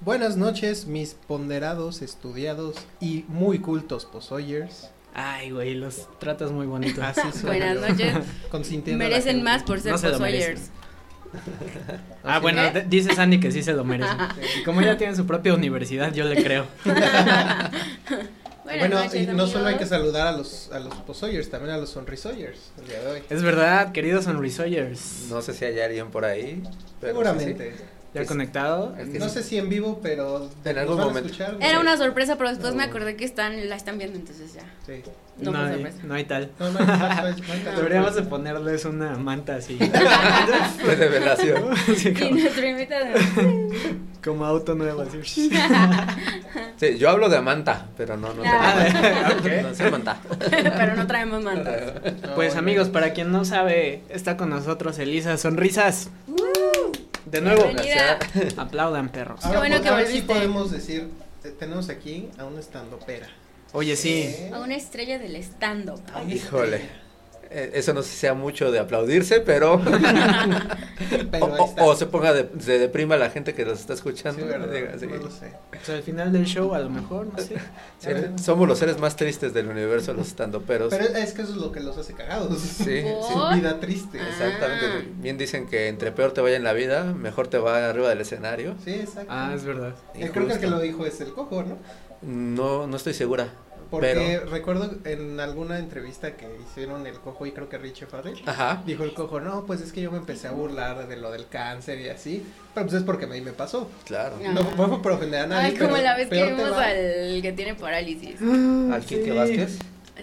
Buenas noches, mis ponderados, estudiados y muy cultos posoyers. Ay, güey, los tratas muy. Así son. Buenas noches. Consintiendo Merecen más por ser No se Fossoyers. Ah, bueno, ¿Eh? dice Sandy que sí se lo merece. Y como ella tiene su propia universidad, yo le creo. Buenas Bueno, noches, y no solo hay que saludar a los, a los posoyers, también a los sonrisoyers el día de hoy. Es verdad, queridos Sonrisoyers. No sé si hay alguien por ahí. pero Seguramente. ¿Ya Es- conectado? es que No sí. sé si en vivo, pero En algún momento. escuchar. Era una sorpresa, pero después me No. acordé que están, la están viendo, entonces ya. Sí. No, fue hay, sorpresa. no hay tal. No, no, no, no, no, no, no, no, Deberíamos de no. ponerles una manta así. De revelación. Así Y como, nuestro invitado. como auto nuevo. Así. Sí, yo hablo de Amanta, pero no, no. Ah, ok. No sé Amanta. pero no traemos mantas. No, Pues amigos, para quien no sabe, está con nosotros Elisa Sonrisas. De nuevo, Bienvenida. aplaudan perros. Ahora, bueno que sí podemos decir, te- tenemos aquí a un estandopera. Oye, sí. A una estrella del stand-up. Híjole. Eh, Eso no sé si sea mucho de aplaudirse, pero. Pero o, se ponga de, se deprima la gente que nos está escuchando. Sí, verdad, Diga, sí. no lo sé. O sea, al final del show, a lo mejor, no sé. Sí, somos los seres más tristes del universo, los estandoperos. Pero es que eso es lo que los hace cagados. Sí, Su vida triste. Ah. Exactamente. Bien dicen que entre peor te vaya en la vida, mejor te va arriba del escenario. Sí, exacto. Ah, es verdad. Eh, creo que el que lo dijo es el cojo, ¿no? No, no estoy segura. Porque Pero- recuerdo en alguna entrevista que hicieron el cojo y creo que Richie Farrell Ajá. dijo el cojo, no, pues es que yo me empecé a burlar de lo del cáncer y así, pero pues es porque a mí me pasó. Claro. Ah. No fue por ofender a nadie. Ay, como pero la vez que vimos al que tiene parálisis. Al Quique Vázquez.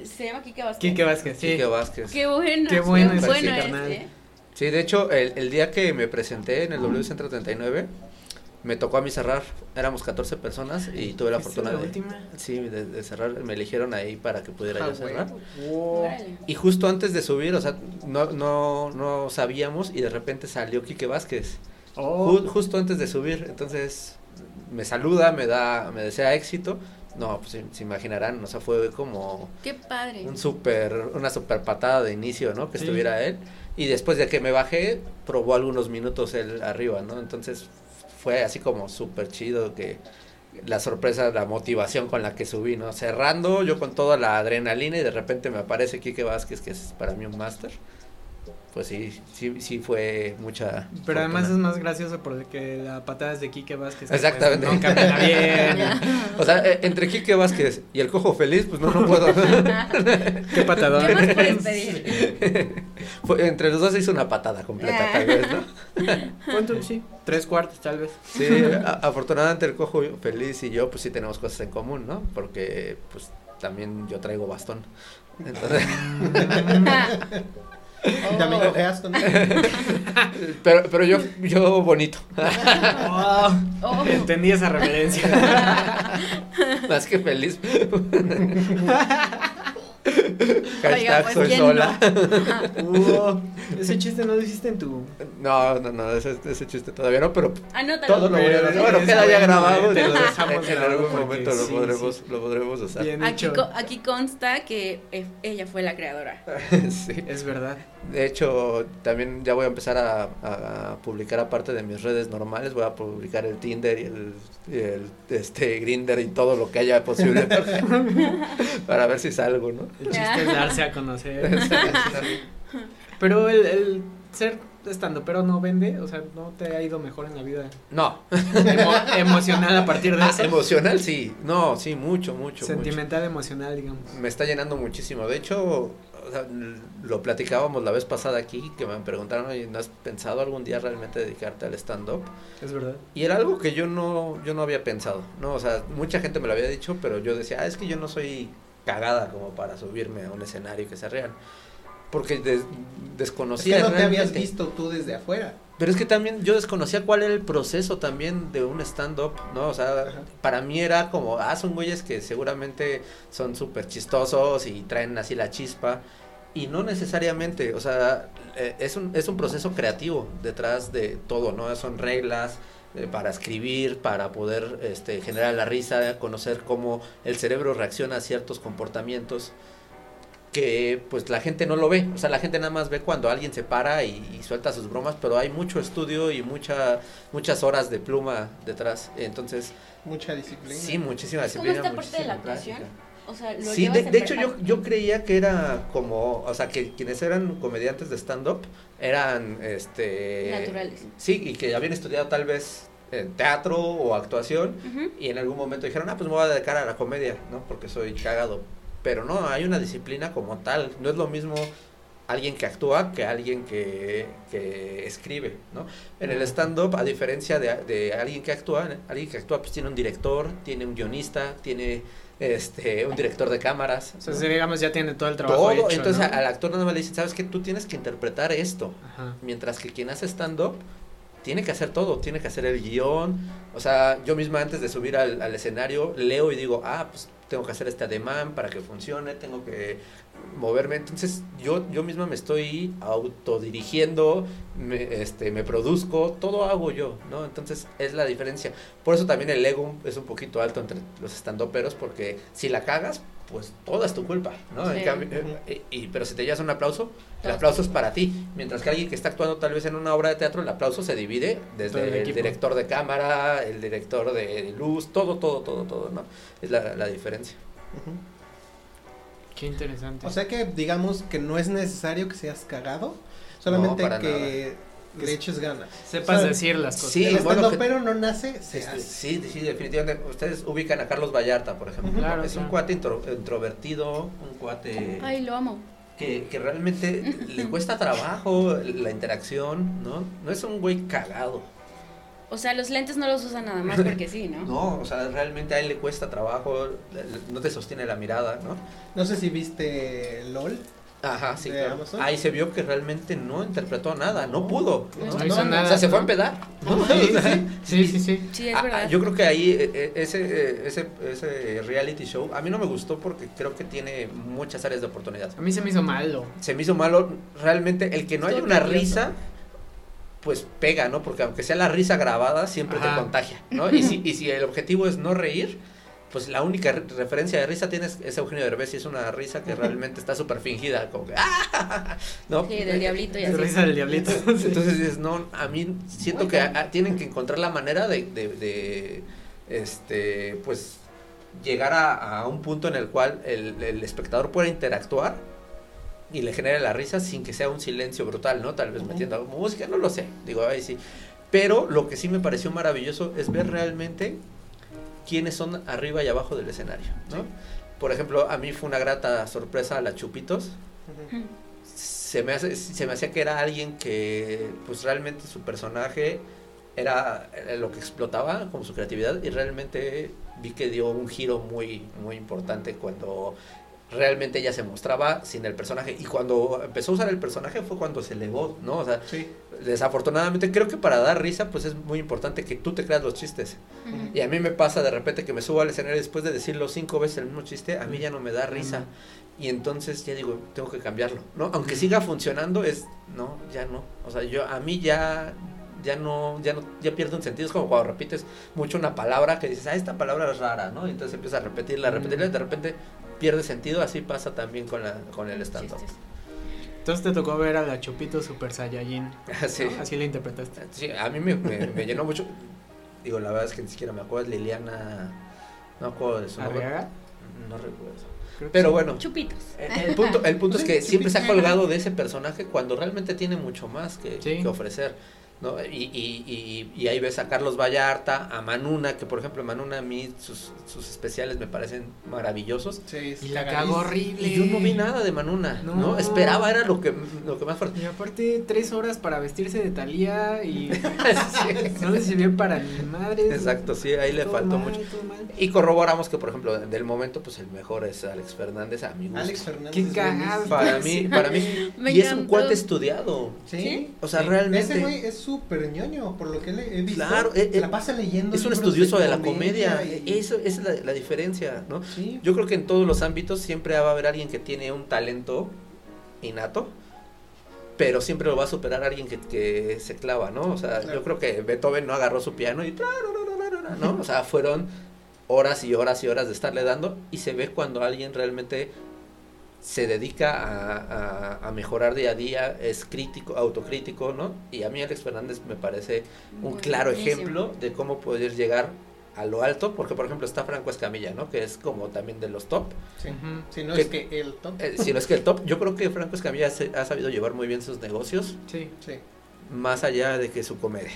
Se llama Kike Vázquez. Quique Vázquez, sí. Quique Vázquez. Qué bueno. Qué bueno qué es bueno es. ¿eh? Sí, de hecho, el, el día que me presenté en el W Centro 39, me tocó a mí cerrar. Éramos 14 personas y tuve la ¿Fuiste fortuna la de, última? sí, de, de cerrar. Me eligieron ahí para que pudiera Ah, yo cerrar. Órale. Y justo antes de subir, o sea, no, no, no sabíamos y de repente salió Quique Vázquez. Oh, Ju- justo antes de subir, entonces me saluda, me da, me desea éxito. No, pues se, se imaginarán, o sea, fue como Qué padre. un super, una super patada de inicio, ¿no? Que Sí. estuviera él. Y después de que me bajé, probó algunos minutos él arriba, ¿no? Entonces fue así como súper chido que la sorpresa, la motivación con la que subí, ¿no? Cerrando yo con toda la adrenalina y de repente me aparece Quique Vázquez, que es para mí un máster. Pues sí, sí, sí fue mucha. pero además es más gracioso porque la patada es de Quique Vázquez. que, Exactamente. pues, no camina bien. O sea, eh, entre Quique Vázquez y el cojo feliz, pues no, no puedo. Qué patadón. ¿Qué más puedes pedir? Fue- entre los dos se hizo una patada completa, tal vez, ¿no? ¿Cuánto? Sí, tres cuartos tal vez. Sí, a- afortunadamente el cojo feliz y yo, pues sí tenemos cosas en común, ¿no? Porque, pues, también yo traigo bastón. Entonces, Y también Oh. cojeas con pero, pero yo, yo bonito. Oh, Oh. Entendí esa referencia. Más que feliz. Hashtag pues, soy ¿quién sola. Oh, ese chiste no lo hiciste en tu. No, no, no, ese, ese chiste todavía no, pero Anótalo. todo lo voy a Pero Bueno, queda ya grabado. te lo entonces, dejamos en, algún momento lo podremos, sí. lo podremos usar. Bien Aquí, hecho. co- aquí consta que eh, ella fue la creadora. sí. Es verdad. De hecho, también ya voy a empezar a, a- a publicar aparte de mis redes normales, voy a publicar el Tinder y el, y el, este Grinder y todo lo que haya posible para, para ver si salgo, ¿no? Chiste es darse a conocer. Pero el, el ser estando pero no vende, o sea, no te ha ido mejor en la vida No, emo- emocional a partir de Ah, eso. emocional sí, no, sí, mucho, mucho. Sentimental, emocional, digamos. Me está llenando muchísimo. De hecho, o sea, l- lo platicábamos la vez pasada aquí, que me preguntaron, oye, ¿no has pensado algún día realmente dedicarte al stand-up? Es verdad. Y era algo que yo no, yo no había pensado, ¿no? O sea, mucha gente me lo había dicho, pero yo decía, ah, es que yo no soy cagada como para subirme a un escenario que se rían. Porque des- Es desconocía que no te habías realmente. visto tú desde afuera. Pero es que también yo desconocía cuál era el proceso también de un stand-up, ¿no? O sea, Ajá. para mí era como, ah, son güeyes que seguramente son súper chistosos y traen así la chispa. Y no necesariamente, o sea, eh, es un, es un proceso creativo detrás de todo, ¿no? Son reglas eh, para escribir, para poder este, generar la risa, conocer cómo el cerebro reacciona a ciertos comportamientos que pues la gente no lo ve, o sea, la gente nada más ve cuando alguien se para y, y suelta sus bromas, pero hay mucho estudio y mucha muchas horas de pluma detrás, entonces Mucha disciplina. sí, muchísima Es como disciplina. esta parte de la actuación. práctica. O sea, lo Sí, de, de hecho yo, yo creía que era como, o sea, que quienes eran comediantes de stand-up eran, este... Naturales. Sí, y que habían estudiado tal vez en teatro o actuación y en algún momento dijeron, ah, pues me voy a dedicar a la comedia, ¿no? Porque soy cagado. Pero no, hay una disciplina como tal, no es lo mismo alguien que actúa que alguien que, que escribe, ¿no? En el stand-up, a diferencia de, de alguien que actúa, alguien que actúa pues tiene un director, tiene un guionista, tiene este un director de cámaras. O sea, ¿no? si digamos ya tiene todo el trabajo Todo, hecho, entonces al actor nada más le dicen, ¿sabes qué? Tú tienes que interpretar esto. Ajá. Mientras que quien hace stand-up tiene que hacer todo, tiene que hacer el guion. O sea, yo misma antes de subir al, al escenario leo y digo, ah, pues tengo que hacer este ademán para que funcione, tengo que moverme. Entonces yo, yo misma me estoy autodirigiendo, me, este, me produzco, todo hago yo, ¿no? Entonces es la diferencia. Por eso también el ego es un poquito alto entre los stand-uperos, porque si la cagas, pues toda es tu culpa, ¿no? En cambio, eh, y, y- pero si te llevas un aplauso, el aplauso es para ti. Mientras que alguien que está actuando tal vez en una obra de teatro, el aplauso se divide desde el director de cámara, el director de luz, todo, todo, todo, todo, ¿no? Es la, la diferencia. Qué interesante. O sea que digamos que no es necesario que seas cagado, solamente para que, que le eches ganas. Sepas o sea, decir las cosas. Sí, el bueno, pero no nace, se Este, hace. sí, sí, definitivamente. Ustedes ubican a Carlos Vallarta, por ejemplo. Claro, es un cuate intro- introvertido, un cuate Ay, lo amo. que, que realmente le cuesta trabajo la interacción, ¿no? No es un güey cagado. O sea, los lentes no los usan nada más porque sí, ¿no? No, o sea, realmente a él le cuesta trabajo, no te sostiene la mirada, ¿no? No sé si viste LOL. Ajá, sí, ¿De claro. Amazon? Ahí se vio que realmente no interpretó nada, no No. pudo. No ¿no? No No, hizo nada. O sea, se fue a empedar. ¿no? Sí, Sí, sí, sí. Sí, es verdad. ah, yo creo que ahí eh, eh, ese, eh, ese, ese reality show a mí no me gustó porque creo que tiene muchas áreas de oportunidad. A mí se me hizo malo. Se me hizo malo realmente el que no haya una risa pues pega, ¿no? Porque aunque sea la risa grabada siempre Ajá. te contagia, ¿no? Y si, y si el objetivo es no reír, pues la única re- referencia de risa tienes es Eugenio Derbez y es una risa que realmente está súper fingida, como que ¡ah! ¿no? Sí, del diablito y así. risa del diablito. Entonces dices, no, a mí siento que a- tienen que encontrar la manera de, de, de, este, pues, llegar a, a un punto en el cual el, el espectador pueda interactuar y le genere la risa sin que sea un silencio brutal, ¿no? Tal vez metiendo música, no lo sé, digo, ahí sí. Pero lo que sí me pareció maravilloso es ver realmente quiénes son arriba y abajo del escenario, ¿no? Por ejemplo, a mí fue una grata sorpresa la Chupitos, se me hace se me hacía que era alguien que pues realmente su personaje era, era lo que explotaba como su creatividad y realmente vi que dio un giro muy muy importante cuando realmente ella se mostraba sin el personaje y cuando empezó a usar el personaje fue cuando se elevó, ¿no? O sea, Sí. desafortunadamente creo que para dar risa pues es muy importante que tú te creas los chistes. Y a mí me pasa de repente que me subo al escenario después de decirlo cinco veces el mismo chiste, a mí ya no me da risa. Y entonces ya digo, tengo que cambiarlo, ¿no? Aunque siga funcionando, es, no, ya no. O sea, yo, a mí ya, ya no, ya no, ya pierde un sentido. Es como cuando repites mucho una palabra que dices, ah, esta palabra es rara, ¿no? Y entonces empiezas a repetirla, a repetirla, y de repente pierde sentido. Así pasa también con la, con el stand-up. Entonces te tocó ver a la Chupito Super Saiyajin. Sí. ¿no? Así la interpretaste. Sí, a mí me, me- me llenó mucho. Digo, la verdad es que ni siquiera me acuerdo, Liliana, no me acuerdo de su nombre. No recuerdo. Pero sí. bueno, Chupitos. El, el punto, el punto es que Sí, siempre se ha colgado de ese personaje cuando realmente tiene mucho más que, Sí. que ofrecer. ¿No? Y, y, y, y ahí ves a Carlos Vallarta, a Manuna, que por ejemplo Manuna a mí sus, sus especiales me parecen maravillosos. Sí, Y la cagó horrible. Y yo no vi nada de Manuna, ¿no? No. Esperaba, era lo que, lo que más fuerte. Y aparte, tres horas para vestirse de Talía y Sí. no le sirvió para ni madres. Exacto, sí, ahí le faltó mal, mucho. Y corroboramos que, por ejemplo, del momento, pues el mejor es Alex Fernández, a mi gusto. Alex Fernández. Qué cagado. Para mí, para mí, Me y es un cuate estudiado. Sí. ¿Sí? O sea, Sí. realmente. Ese güey es súper ñoño, por lo que he visto. Claro, eh, eh, la pasa leyendo. Es un estudioso de la comedia, y- eso esa es la, la diferencia, ¿no? Sí. Yo creo que en todos los ámbitos siempre va a haber alguien que tiene un talento innato, pero siempre lo va a superar alguien que, que se clava, ¿no? O sea, Claro. yo creo que Beethoven no agarró su piano y ¿no? O sea, fueron horas y horas y horas de estarle dando y se ve cuando alguien realmente se dedica a, a- a mejorar día a día, es crítico, autocrítico, ¿no? Y a mí Alex Fernández me parece un Muy claro buenísimo. ejemplo de cómo poder llegar a lo alto, porque por ejemplo está Franco Escamilla, ¿no? Que es como también de los top. Sí. Si no ¿Qué- es que el top. Eh, si no es que el top, yo creo que Franco Escamilla se- ha sabido llevar muy bien sus negocios, Sí. Sí. más allá de que su comedia,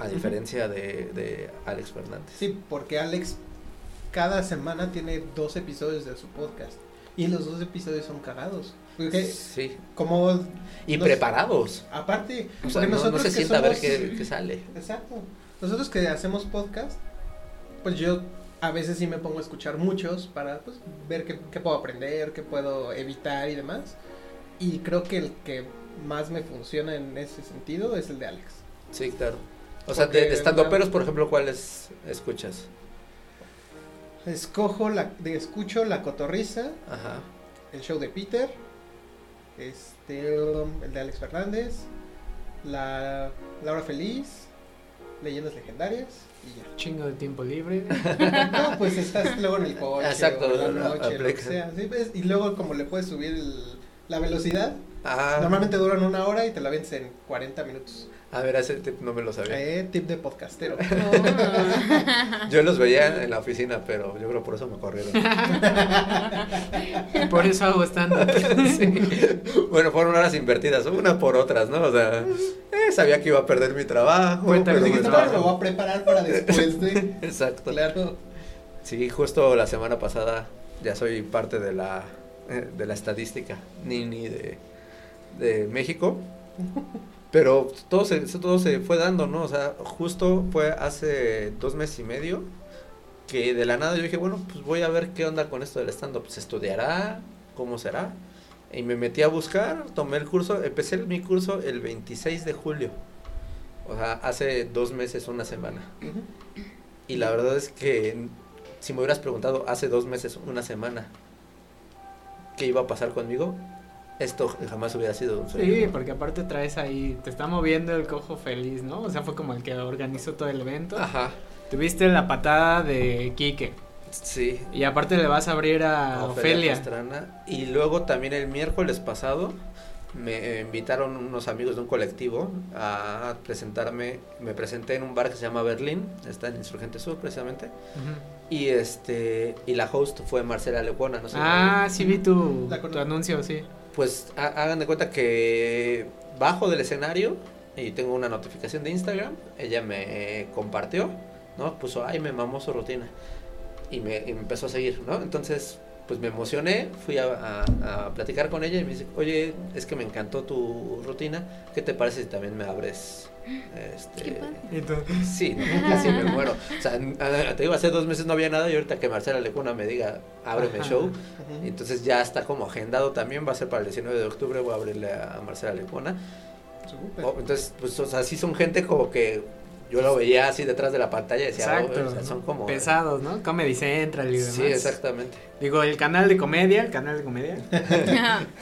a diferencia de, de Alex Fernández. Sí, porque Alex cada semana tiene dos episodios de su podcast. Y los dos episodios son cagados. Porque Sí, como... y nos- preparados. Aparte, O sea, porque no, no nosotros se que sienta a ver qué, qué sale. Exacto. Nosotros que hacemos podcast, pues yo a veces sí me pongo a escuchar muchos para pues, ver qué, qué puedo aprender, qué puedo evitar y demás. Y creo que el que más me funciona en ese sentido es el de Alex. Sí, claro. O sea, de, de estandoperos, por ejemplo, ¿cuáles escuchas? Escojo la, de escucho La Cotorriza, Ajá. el show de Peter, este, el de Alex Fernández, la Laura Feliz, Leyendas Legendarias y ya. Chingo de tiempo libre. No, pues estás luego en el coche, Exacto, o en la la- noche, lo que sea. sí, ves, y luego como le puedes subir el- la velocidad, Ah, normalmente duran una hora y te la vendes en 40 minutos. A ver, ese tip no me lo sabía. Eh, tip de podcastero. Oh. Yo los veía en la oficina, pero yo creo por eso me corrieron. Por eso hago stand-up. Bueno, fueron horas invertidas, una por otras, ¿no? O sea, eh, sabía que iba a perder mi trabajo. Cuéntame pero no, me voy a preparar para después de... Exacto. Claro. Sí, justo la semana pasada ya soy parte de la, eh, de la estadística Nini de, de México. Pero todo se, todo se fue dando, ¿no? O sea, justo fue hace dos meses y medio que de la nada yo dije, bueno, pues voy a ver qué onda con esto del stand-up. ¿Se estudiará? ¿Cómo será? Y me metí a buscar, tomé el curso, empecé mi curso el 26 de julio. O sea, hace dos meses, una semana. Y la verdad es que si me hubieras preguntado hace dos meses, una semana, qué iba a pasar conmigo, esto jamás hubiera sido un sueño. Sí, ¿no? porque aparte traes ahí, te está moviendo el cojo feliz, ¿no? O sea, fue como el que organizó todo el evento. Ajá, Tuviste la patada de Quique. sí. Y aparte le vas a abrir a Ofelia. Pastrana. Y luego también el miércoles pasado me invitaron unos amigos de un colectivo a presentarme. Me presenté en un bar que se llama Berlín, está en Insurgente Sur precisamente. Y este y la host fue Marcela Lecuona, no sé. Ah, sí vi tu, La tu anuncio, sí. Pues ha- hagan de cuenta que bajo del escenario y tengo una notificación de Instagram, ella me compartió, ¿no? Puso, ay, me mamó su rutina. Y me empezó a seguir, ¿no? Entonces, pues me emocioné, fui a, a- a platicar con ella y me dice, oye, es que me encantó tu rutina, ¿qué te parece si también me abres? Este, Sí, ¿no? casi me muero. O sea, a- te digo, hace dos meses no había nada y ahorita que Marcela Lecuna me diga, ábreme Ajá. show, entonces ya está como agendado también, va a ser para el 19 de octubre, voy a abrirle a Marcela Lecona. Súper. Oh, entonces, pues, o sea, sí son gente como que yo lo veía así detrás de la pantalla y decía, Exacto. "Oh, o sea, son como... Pesados, ¿no? Comedy Central y demás. Sí, exactamente. Digo, el canal de comedia, el canal de comedia.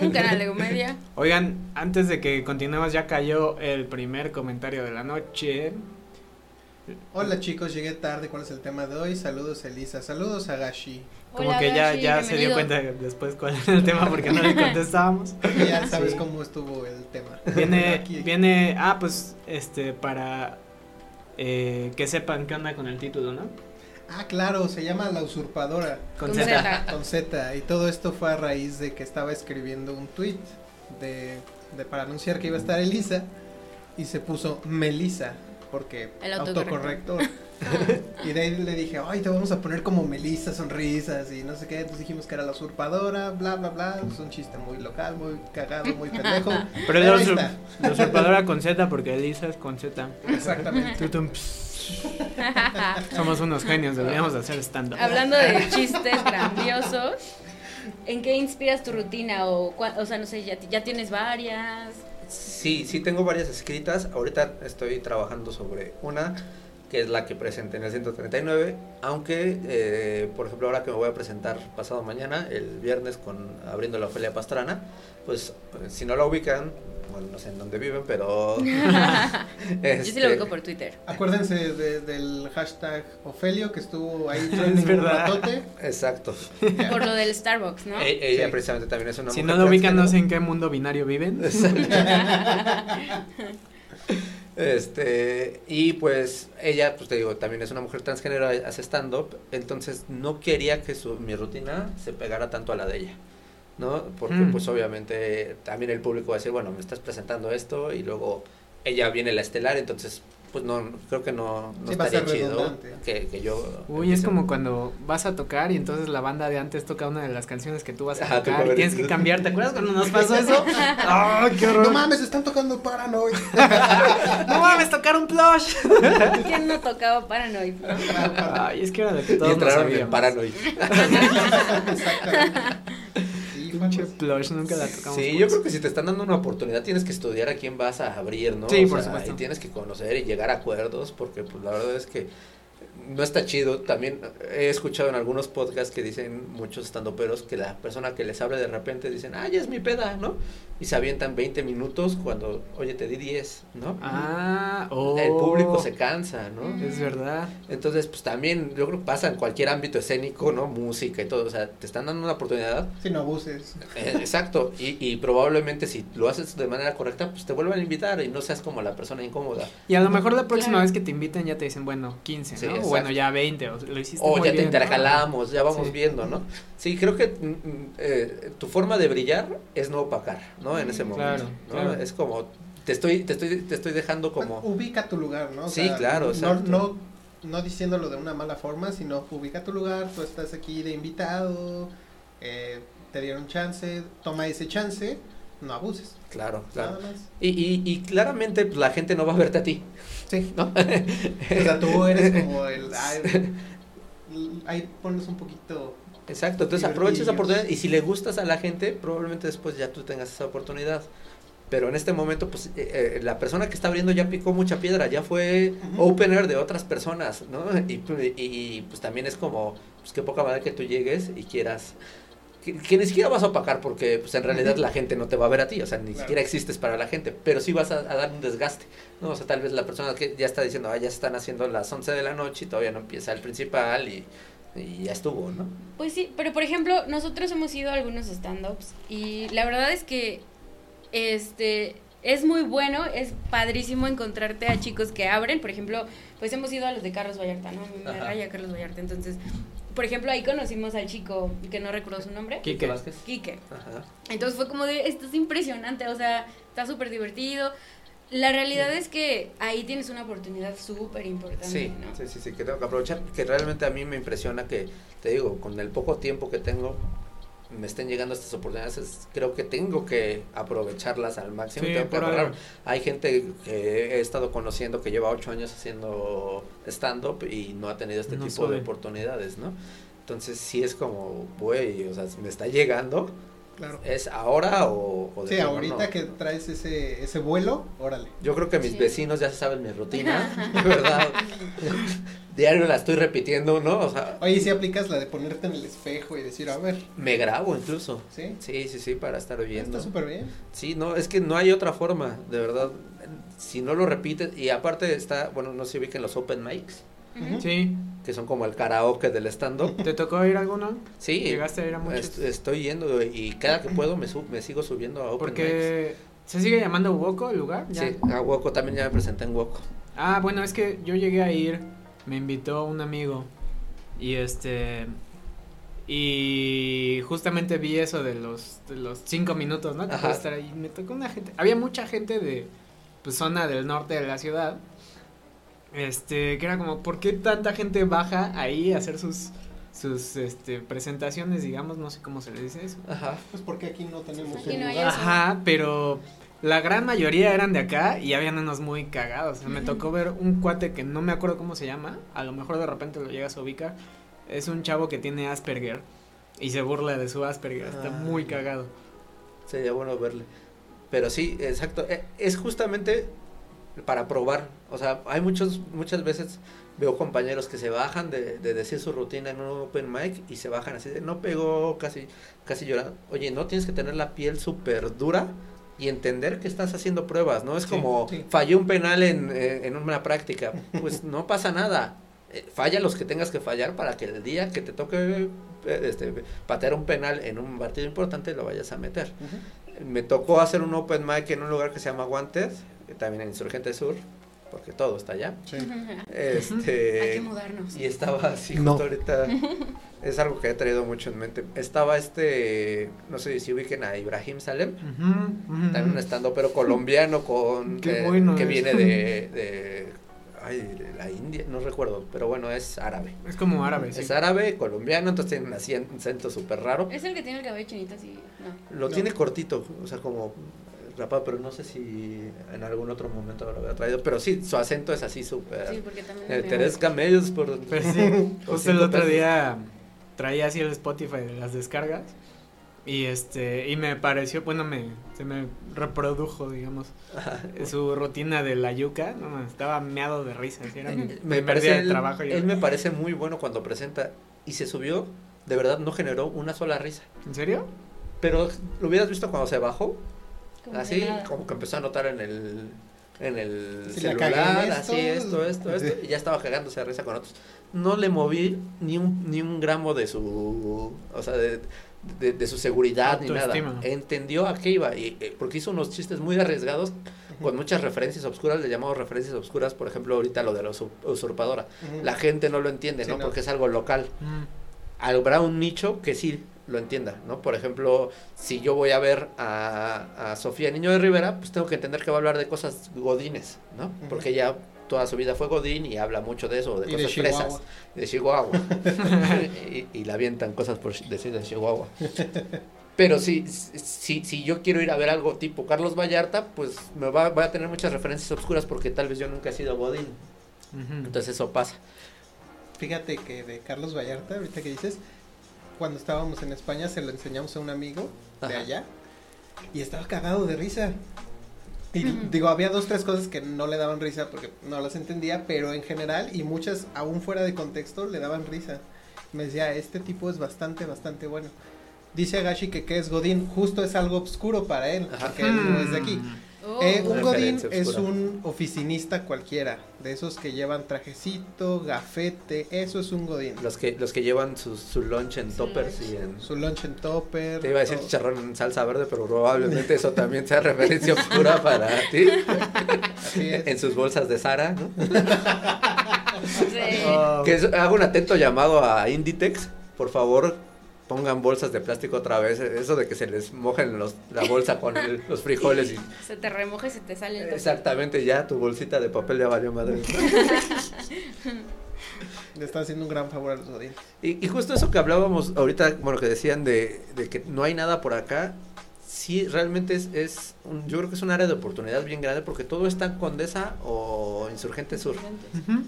Un canal de comedia. Oigan, antes de que continuemos, ya cayó el primer comentario de la noche. Hola chicos, llegué tarde. ¿Cuál es el tema de hoy? Saludos Elisa. Saludos Agashi. Como Hola, que ya, Gashi, ya se dio cuenta después cuál era el tema porque no le contestábamos. Ya sabes Sí. cómo estuvo el tema. Viene, Aquí. viene, ah, pues, este, para eh, que sepan qué onda con el título, ¿no? Ah, claro, se llama La Usurpadora. Con, Z. Z. Con Z. Y todo esto fue a raíz de que estaba escribiendo un tweet de, de- para anunciar que iba a estar Elisa. Y se puso Melisa. Porque El autocorrector. y de ahí le dije, ay, te vamos a poner como Melisa, sonrisas y no sé qué. Entonces dijimos que era la usurpadora, bla, bla, bla. Es un chiste muy local, muy cagado, muy pendejo. Pero es Pero la, usur- la usurpadora con Z porque Elisa es con Z. Exactamente. Somos unos genios, deberíamos hacer stand-up. Hablando de chistes grandiosos, ¿en qué inspiras tu rutina? O, o sea, no sé, ya, ya tienes varias. Sí, sí tengo varias escritas. Ahorita estoy trabajando sobre una que es la que presenté en el 139, aunque, eh, por ejemplo, ahora que me voy a presentar pasado mañana, el viernes, con abriendo la Ofelia Pastrana, pues eh, si no la ubican, bueno, no sé en dónde viven, pero... Yo sí este, lo ubico por Twitter. Acuérdense de- del hashtag Ofelio que estuvo ahí un verdad. ratote. Exacto. Por lo del Starbucks, ¿no? E- ella Sí. precisamente también es una Si mujer no lo ubican, no sé en qué mundo binario viven. Este, y pues ella, pues te digo, también es una mujer transgénero, hace stand-up, entonces no quería que su, mi rutina se pegara tanto a la de ella, ¿no? Porque Mm. pues obviamente también el público va a decir, bueno, me estás presentando esto y luego ella viene la estelar, entonces pues no, creo que no, no Sí, estaría chido que, que yo... Uy, es como cuando vas a tocar y entonces la banda de antes toca una de las canciones que tú vas a Ajá, tocar y tienes que cambiar. ¿Te acuerdas cuando nos pasó eso? ¡Ay, qué horror! No mames, están tocando Paranoid. ¡No mames, tocar un plush! ¿Quién no tocaba Paranoid? Ay, es que era de que Y todos nos entraron en. Paranoid. Exactamente. Pinche plush, nunca la tocamos. Sí, yo creo que si te están dando una oportunidad tienes que estudiar a quién vas a abrir, ¿no? Sí, O por sea, supuesto. Y tienes que conocer y llegar a acuerdos porque pues la verdad es que no está chido. También he escuchado en algunos podcasts que dicen muchos estandoperos que la persona que les hable de repente dicen, ay, es mi peda, ¿no? Y se avientan 20 minutos cuando, oye, te di 10, ¿no? Ah, oh. El público se cansa, ¿no? Es verdad. Entonces, pues también yo creo que pasa en cualquier ámbito escénico, ¿no? Música y todo, o sea, te están dando una oportunidad Si no abuses. eh, Exacto, y, y probablemente si lo haces de manera correcta, pues te vuelvan a invitar y no seas como la persona incómoda. Y a lo mejor la próxima Claro. vez que te inviten ya te dicen, bueno, 15, Sí, ¿no? Bueno, ya 20, o lo hiciste O muy ya te intercalamos, ya vamos Sí. viendo, ¿no? Sí, creo que mm, mm, eh, tu forma de brillar es no opacar, ¿no? En ese Mm, momento, claro, ¿no? claro. Es como, te estoy, te estoy, te estoy dejando como... Ubica tu lugar, ¿no? O Sí, claro, No, no, no diciéndolo de una mala forma, sino ubica tu lugar, tú estás aquí de invitado, eh, te dieron chance, toma ese chance, no abuses. Claro, claro. Y, y, y claramente pues, la gente no va a verte a ti, Sí. ¿no? O sea, tú eres como el... ay, ahí pones un poquito... Exacto, entonces aprovecha esa oportunidad y si le gustas a la gente, probablemente después ya tú tengas esa oportunidad. Pero en este momento, pues eh, eh, la persona que está abriendo ya picó mucha piedra, ya fue Ujú. opener de otras personas, ¿no? Y, y- y, pues también es como, pues qué poca madre que tú llegues y quieras, que, que ni siquiera vas a opacar porque pues en realidad la gente no te va a ver a ti, o sea, ni Claro. siquiera existes para la gente, pero sí vas a, a dar un desgaste, ¿no? O sea, tal vez la persona que ya está diciendo, ah, ya se están haciendo las 11 de la noche y todavía no empieza el principal y, y ya estuvo, ¿no? Pues sí, pero por ejemplo, nosotros hemos ido a algunos stand-ups y la verdad es que este es muy bueno, es padrísimo encontrarte a chicos que abren, por ejemplo, pues hemos ido a los de Carlos Vallarta, ¿no? A mí me Ajá. raya Carlos Vallarta, entonces, por ejemplo, ahí conocimos al chico que no recuerdo su nombre, Quique. Vázquez. Quique. Ajá. Entonces fue como de, esto es impresionante, o sea, está súper divertido. La realidad es que ahí tienes una oportunidad súper importante, Sí, ¿no? sí, sí, sí, que tengo que aprovechar, que realmente a mí me impresiona que, te digo, con el poco tiempo que tengo, me estén llegando estas oportunidades, es- creo que tengo que aprovecharlas al máximo. Sí, tengo que agarrar. Hay gente que he estado conociendo que lleva ocho años haciendo stand-up y no ha tenido este No tipo de oportunidades, ¿no? Entonces sí es como, güey, o sea, me está llegando, Claro. ¿es ahora o, o Sí, ahorita no? que traes ese, ese vuelo, órale. Yo creo que mis Sí. vecinos ya saben mi rutina, de verdad. Diario la estoy repitiendo, ¿no? O sea, Oye, si aplicas la de ponerte en el espejo y decir, a ver, me grabo incluso. ¿sí? Sí, sí, sí, para estar viendo. Está súper bien. Sí, no, es que no hay otra forma, de verdad. Si no lo repites, y aparte está, bueno, no se ubiquen los open mics. Sí. que son como el karaoke del stand-up. ¿Te tocó ir a alguno? Sí, ¿Llegaste a ir a muchos? est- estoy yendo y cada que puedo me, sub- me sigo subiendo a open Porque se sigue llamando Woco el lugar. Sí, a Woco también ya me presenté en Woco. Ah, bueno, es que yo llegué a ir, me invitó un amigo y este y justamente vi eso de los de los cinco minutos, ¿no? Que puede estar ahí. Me tocó una gente, había mucha gente de pues zona del norte de la ciudad, este que era como, ¿por qué tanta gente baja ahí a hacer sus sus este presentaciones, digamos, no sé cómo se le dice eso? Ajá. Pues porque aquí no tenemos Aquí no hay lugar. Ajá, pero la gran mayoría eran de acá y habían unos muy cagados. O sea, me tocó ver un cuate que no me acuerdo cómo se llama, a lo mejor de repente lo llegas a ubicar. Es un chavo que tiene Asperger y se burla de su Asperger, está Ah. muy cagado. Sería bueno verle. Pero sí, exacto. e- Es justamente para probar. O sea, hay muchos, muchas veces veo compañeros que se bajan de, de decir su rutina en un open mic y se bajan así de no pegó, casi, casi llorando. Oye, no tienes que tener la piel súper dura y entender que estás haciendo pruebas, ¿no? Es Sí, como sí. fallé un penal en, eh, en una práctica, pues no pasa nada. Eh, Falla los que tengas que fallar para que el día que te toque eh, este, patear un penal en un partido importante lo vayas a meter. Me tocó hacer un open mic en un lugar que se llama que también en Insurgente Sur, porque todo está allá. Sí. Este, Hay que mudarnos. y estaba así, No. justo ahorita. Es algo que he traído mucho en mente. Estaba este, no sé si ubiquen a Ibrahim Salem, también un estando pero colombiano con Qué eh, bueno que es. viene de, de, ay, de la India, no recuerdo, pero bueno, es árabe. Es como árabe, sí. Es árabe, colombiano, entonces tiene un acento súper raro. Es el que tiene el cabello chinito así. No. Lo No. tiene cortito, o sea, como rapado, pero no sé si en algún otro momento lo había traído, pero sí, su acento es así súper. Sí, porque también. Eh, camellos por... Pues sí, justo el otro pesos. día traía así el Spotify de las descargas y este y me pareció, bueno, me se me reprodujo, digamos, su rutina de la yuca, no, no, estaba meado de risa, así era mi me parece día de él, trabajo. y yo, él me parece muy bueno cuando presenta y se subió, de verdad no generó una sola risa. ¿En serio? Pero lo hubieras visto cuando se bajó, como así como que empezó a notar en el en el en celular, esto. así esto, esto, esto, y ya estaba cagándose de risa con otros. No le moví ni un ni un gramo de su, o sea, de, de, de su seguridad ni nada. Entendió a qué iba y eh, porque hizo unos chistes muy arriesgados con muchas referencias obscuras, le llamamos referencias obscuras, por ejemplo, ahorita lo de la usu- usurpadora. La gente no lo entiende, Sí, ¿no? no. Porque es algo local habrá un nicho que sí lo entienda, ¿no? Por ejemplo, si yo voy a ver a, a Sofía Niño de Rivera, pues tengo que entender que va a hablar de cosas godines, ¿no? Porque ella toda su vida fue godín y habla mucho de eso, de Y de cosas Chihuahua. fresas, de Chihuahua. y, y la avientan cosas por decir de Chihuahua. Pero si, si, si yo quiero ir a ver algo tipo Carlos Vallarta, pues me va, voy a tener muchas referencias obscuras porque tal vez yo nunca he sido godín. Entonces eso pasa. Fíjate que de Carlos Vallarta, ahorita que dices, cuando estábamos en España se lo enseñamos a un amigo de Ajá. allá y estaba cagado de risa. Y digo, había dos, tres cosas que no le daban risa porque no las entendía, pero en general y muchas aún fuera de contexto le daban risa. Me decía, este tipo es bastante, bastante bueno. Dice Agashi que que es Godín, justo es algo oscuro para él, Ajá. porque él no es de aquí. Mm, Oh. Eh, un Godín es un oficinista cualquiera, de esos que llevan trajecito, gafete, eso es un Godín. Los que, los que llevan su, su lunch en toppers y en... Su lunch en topper. Te iba a decir todo. chicharrón en salsa verde, pero probablemente eso también sea referencia oscura para ti. Así es. En sus bolsas de Sara, ¿no? Sí. Oh, Que es- hago un atento llamado a Inditex, por favor, pongan bolsas de plástico otra vez. Eso de que se les mojen los, la bolsa con el- los frijoles y Se te remoja y se te sale el toque. exactamente ya tu bolsita de papel ya valió madre. Le está haciendo un gran favor a los Godines. Y, y justo eso que hablábamos ahorita, bueno, que decían de, de que no hay nada por acá, sí, realmente es, es un, yo creo que es un área de oportunidad bien grande porque todo está en Condesa o Insurgente Sur. ujú.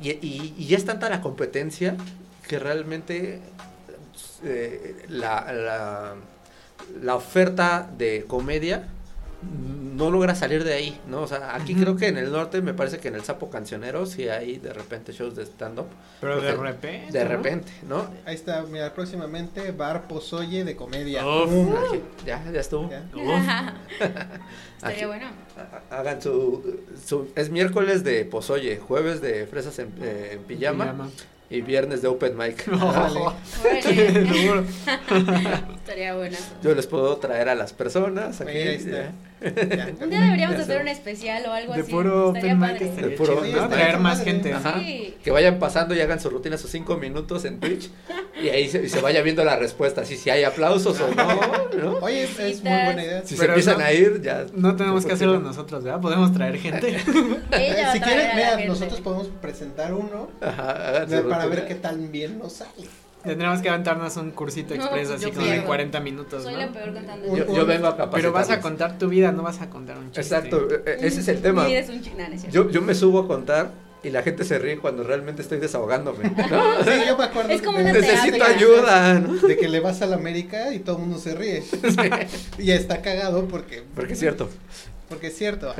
Y, y, y ya es tanta la competencia que realmente eh, la, la, la oferta de comedia no logra salir de ahí, ¿no? O sea, aquí creo que en el norte me parece que en el Sapo Cancionero sí hay de repente shows de stand-up. Pero de repente. De ¿no? repente, ¿no? Ahí está, mira, próximamente Bar Pozoye de comedia. Uf. ¡Pum! Aquí, ya, ya estuvo. Ya. Estaría Aquí. bueno. Ha- Hagan su, su- Es miércoles de Pozoye, jueves de Fresas en, eh, en pijama, y viernes de Open Mic. Seguro. Estaría bueno. Yo les puedo traer a las personas aquí. Ahí está. Ya. Un día deberíamos hacer un especial o algo De así. puro open padre. De puro- Sí, Traer más gente. Ajá. Sí. Que vayan pasando y hagan su rutina sus cinco minutos en Twitch y ahí se, y se vaya viendo la respuesta, si, si hay aplausos o no, ¿no? Oye, es, es muy buena idea. Si se empiezan no- a ir, ya. No tenemos que hacerlo nosotros, ¿verdad? Podemos traer gente. Ella Eh, si quieren, gente. nosotros podemos presentar uno Ajá, para rutina. ver qué tan bien nos sale. Tendremos que aventarnos un cursito No, express pues así como de pierdo. 40 minutos, Soy ¿no? la peor contando. Un- Yo, yo vengo a. Pero vas a contar tu vida, no vas a contar un chiste. Exacto, e- ese es el tema. Mi vida es un no, no es cierto. Yo, yo me subo a contar y la gente se ríe cuando realmente estoy desahogándome. ¿no? Sí, yo me acuerdo Es como una Necesito terapia. ayuda, ¿no? de que le vas a la América y todo el mundo se ríe. Y está cagado porque, Porque es cierto. porque es cierto.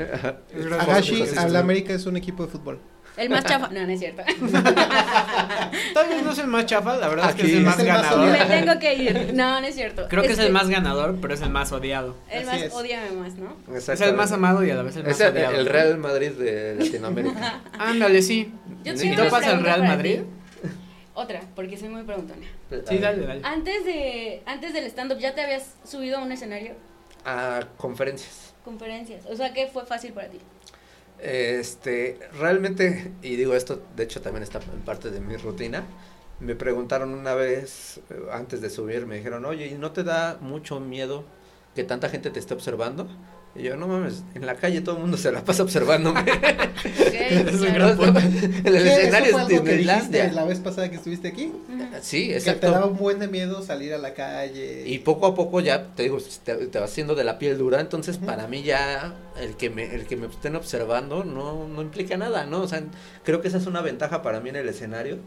Agashi, a la. América es un equipo de fútbol. El más chafa. No, no es cierto. Tal vez no es el más chafa, la verdad es Aquí que es el es más el más ganador. odiado. Me tengo que ir. No, no es cierto. Creo que es el Este, más ganador, pero es el más odiado. El Así más, es. odiame más, ¿no? Es el más amado y a la vez el más Es el, odiado. el Real Madrid de Latinoamérica. Ándale, sí. Yo ¿Y tengo ¿Tú una topas al Real Madrid? Otra, porque soy muy preguntona. Sí, dale, dale. Antes de antes del stand-up, ¿ya te habías subido a un escenario? A conferencias. Conferencias. O sea, ¿qué fue fácil para ti? Este, realmente, y digo esto, de hecho también está en parte de mi rutina. Me preguntaron una vez, eh, antes de subir, me dijeron, oye, ¿y no te da mucho miedo que tanta gente te esté observando? Y yo, no mames, en la calle todo el mundo se la pasa observándome. Es un gran punto. en el ¿Qué? ¿Eso escenario es Disneylandia. la vez pasada que estuviste aquí? Sí, Que te daba exacto. un buen de miedo salir a la calle. Y poco a poco ya, te digo, te, te vas haciendo de la piel dura, entonces para mí ya el que me el que me estén observando no, no implica nada, ¿no? O sea, creo que esa es una ventaja para mí en el escenario,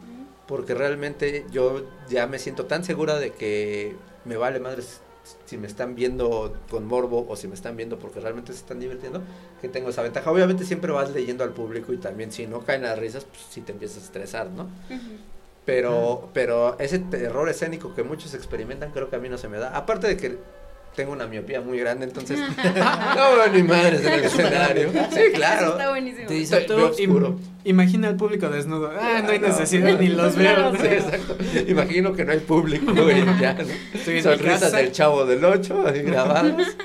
porque realmente yo ya me siento tan segura de que me vale madres si me están viendo con morbo o si me están viendo porque realmente se están divirtiendo, que tengo esa ventaja. Obviamente siempre vas leyendo al público y también si no caen las risas, pues sí te empiezas a estresar, ¿no? Pero, pero ese terror escénico que muchos experimentan, creo que a mí no se me da. Aparte de que tengo una miopía muy grande, entonces no veo ni madres en el escenario. Sí, Eso claro. está buenísimo. Te dice, oscuro. imagina al público desnudo. Ah, no hay No. necesidad, ni los veo. Sí, exacto. Imagino que no hay público, güey, ya, ¿no? Sonrisas del chavo del 8 ahí grabadas.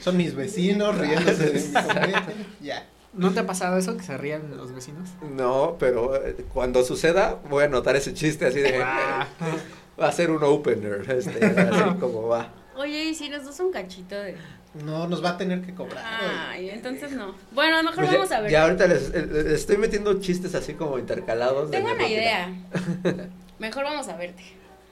Son mis vecinos riéndose de mi. Ya. ¿No te ha pasado eso que se rían los vecinos? No, pero eh, cuando suceda voy a anotar ese chiste así de Ah. va a ser un opener, este, así como va. Oye, ¿y si nos das un cachito de...? No, nos va a tener que cobrar. Ay, entonces no. Bueno, mejor Pues ya- vamos a ver. Ya ahorita les, eh, les estoy metiendo chistes así como intercalados. Tengo una idea. Mejor vamos a verte.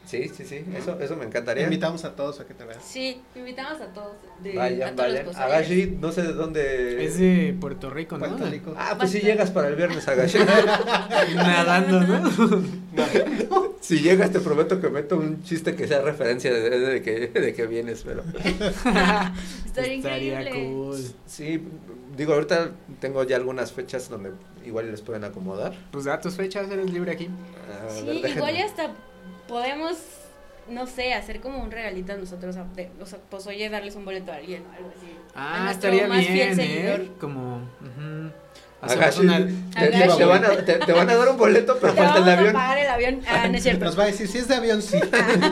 Sí, sí, sí, eso, eso me encantaría. Invitamos a todos a que te vean. Sí, invitamos a todos. De, a Vayan, todos vayan. los poseidores. Agashi, no sé de dónde. Es de Puerto Rico, ¿no? Puerto Rico. Ah, pues si llegas para el viernes, Agashi. Nadando, ¿no? si llegas, te prometo que meto un chiste que sea referencia de, de que, de que vienes, pero. Estaría increíble. cool. Sí, digo, ahorita tengo ya algunas fechas donde igual les pueden acomodar. Pues da tus fechas, eres libre aquí. A Sí, ver, igual y hasta podemos, no sé, hacer como un regalito a nosotros. a- de- o sea, pues oye, darles un boleto a alguien o algo así. A Ah, nuestro estaría más fiel bien, seguidor. ¿eh? Como... Agashi, te, van a, te, te van a dar un boleto, pero Te falta el a avión. pagar el avión. Ah, no es cierto. Nos va a decir, si es de avión, sí.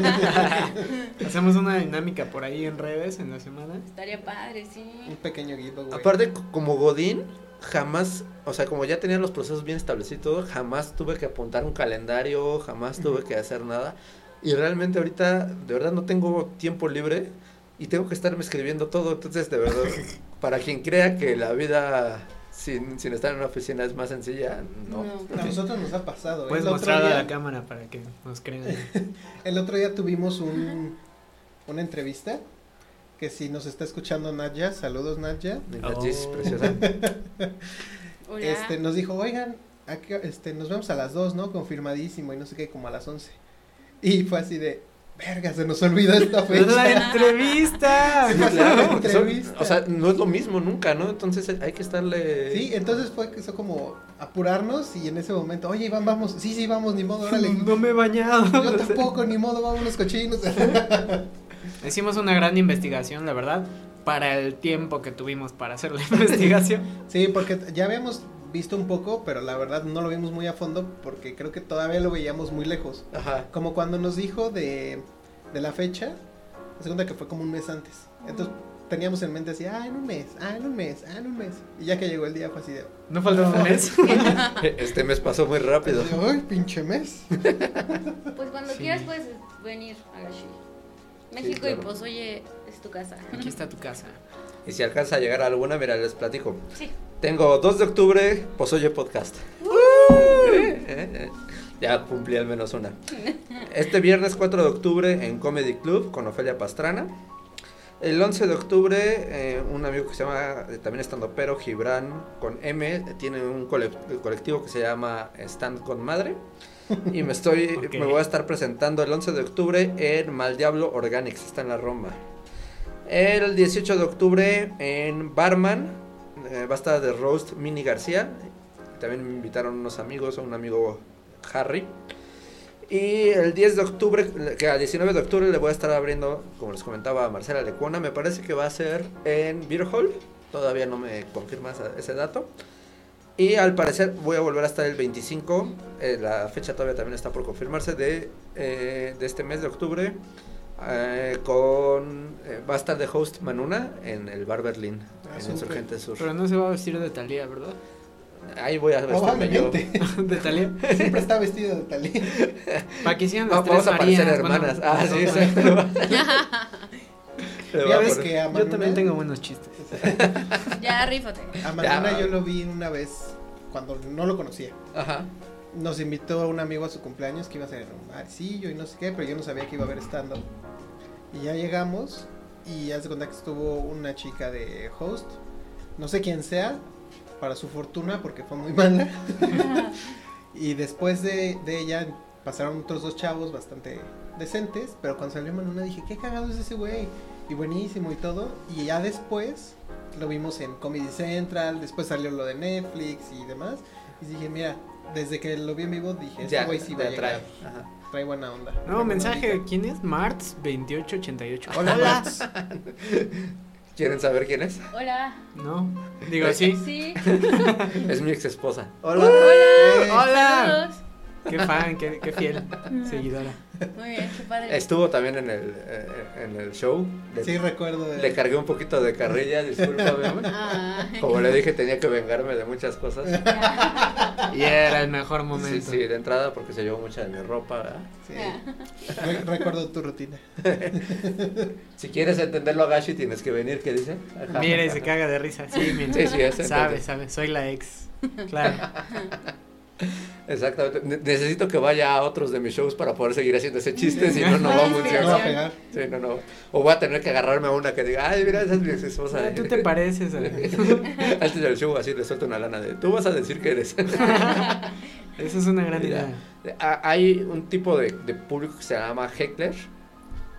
Hacemos una dinámica por ahí en redes en la semana. Estaría padre, sí. Un pequeño giveaway. Aparte, como Godín, jamás, o sea, como ya tenía los procesos bien establecidos, y todo, jamás tuve que apuntar un calendario, jamás tuve que hacer nada. Y realmente ahorita, de verdad, no tengo tiempo libre y tengo que estarme escribiendo todo. Entonces, de verdad, para quien crea que la vida sin, sin estar en una oficina es más sencilla, no. No. A nosotros nos ha pasado. ¿eh? Puedes el, otro mostrarla a día, la cámara para que nos crean. el otro día tuvimos un, una entrevista. Que si nos está escuchando Nadia, saludos Nadia. Nachis, Oh. preciosa. Este, nos dijo, oigan, ¿a qué- este, nos vemos a las 2, ¿no? Confirmadísimo y no sé qué, como a las 11. Y fue así de, verga, se nos olvidó esta ¡Es fecha. la entrevista! Sí, Claro, son- entrevista. o sea, no es lo mismo nunca, ¿no? Entonces hay que estarle... Sí, entonces fue que eso como apurarnos y en ese momento, oye Iván, vamos, sí, sí, vamos, ni modo, órale. No me he bañado. Yo tampoco, ni modo, vámonos cochinos. Hicimos una gran investigación, la verdad, para el tiempo que tuvimos para hacer la investigación. Sí, porque ya habíamos visto un poco, pero la verdad no lo vimos muy a fondo porque creo que todavía lo veíamos muy lejos. Ajá. Como cuando nos dijo de, de la fecha, la segunda que fue como un mes antes. Entonces teníamos en mente así, ah, en un mes, ah, en un mes, ah, en un mes. Y ya que llegó el día fue así de, No faltó un mes. Este mes pasó muy rápido. ay, pinche mes. Pues cuando Sí. quieras puedes venir a Gashi. México claro. y pues oye, es tu casa. Aquí está tu casa. Y si alcanza a llegar a alguna, mira, les platico. Sí. Tengo 2 de octubre, Pozoye Podcast. Eh, eh, Ya cumplí al menos una. Este viernes 4 de octubre en Comedy Club con Ofelia Pastrana. El 11 de octubre, eh, un amigo que se llama, eh, también estando pero, Gibran con M, tiene un cole- colectivo que se llama Stand con Madre. Y me estoy, me voy a estar presentando el 11 de octubre en Mal Diablo Organics, está en la Roma. El 18 de octubre en Barman, eh, va a estar de Roast Mini García. también me invitaron unos amigos, un amigo Harry. Y el 10 de octubre, que al 19 de octubre le voy a estar abriendo, como les comentaba, a Marcela Lecuona. Me parece que va a ser en Beer Hall. Todavía no me confirma ese dato. Y al parecer voy a volver a estar el 25. eh, la fecha todavía también está por confirmarse de, eh, de este mes de octubre. eh, con eh, va a estar de host Manuna en el Bar Berlin Ah, en. Insurgente Sur. Pero no se va a vestir de Talía, ¿verdad? Ahí voy a vestirme yo. De Talía. Siempre está vestido de tal. Para que hicieran las Vamos tres a parecer Marías, hermanas. bueno, ah, sí, Ya a ves que a Yo también tengo buenos chistes. Ya, rífate. A Manuna Ya. yo lo vi una vez cuando no lo conocía. Ajá. Nos invitó un amigo a su cumpleaños que iba a ser un barcillo y no sé qué, pero yo no sabía que iba a haber estando. Y ya llegamos y hace cuenta que estuvo una chica de host, no sé quién sea, para su fortuna porque fue muy mala. y después de, de ella pasaron otros dos chavos bastante decentes, pero cuando salió Manuna dije, qué cagado es ese güey. Y buenísimo y todo. Y ya después lo vimos en Comedy Central, después salió lo de Netflix y demás. Y dije, mira, desde que lo vi en vivo dije, este Ya, güey sí va a llegar. Ajá. Trae buena onda. No, Buena mensaje. ¿Quién es? Marts 2888. Hola. ¿Quieren saber quién es? Hola. No. Digo, sí. Sí. Es mi ex esposa. Hola. Hola. Eh, Hola. Qué fan, qué, qué fiel seguidora. Muy bien, qué padre. Estuvo también en el, eh, en el show. Le, Sí, recuerdo. de- le cargué un poquito de carrilla, discúlpame. Ay. Como le dije, tenía que vengarme de muchas cosas. Y era el mejor Sí, momento. sí, de entrada porque se llevó mucha de mi ropa. ¿verdad? Sí. Re- recuerdo tu rutina. Si quieres entenderlo, Agashi, tienes que venir, ¿qué dice? Ajá. Mira y se caga de risa. Sí, mira. Sí, sí, ese, Sabe, sabe. Soy la ex. Claro. Exactamente. Ne- Necesito que vaya a otros de mis shows para poder seguir haciendo ese chiste, si no, no va a funcionar. Sí, no, no. O voy a tener que agarrarme a una que diga, ay, mira, esa es mi ex esposa. Ah, Tú te pareces. a- Antes del show así le suelto una lana de, tú vas a decir que eres. Eso es una gran Mira, idea. Hay un tipo de, de público que se llama heckler,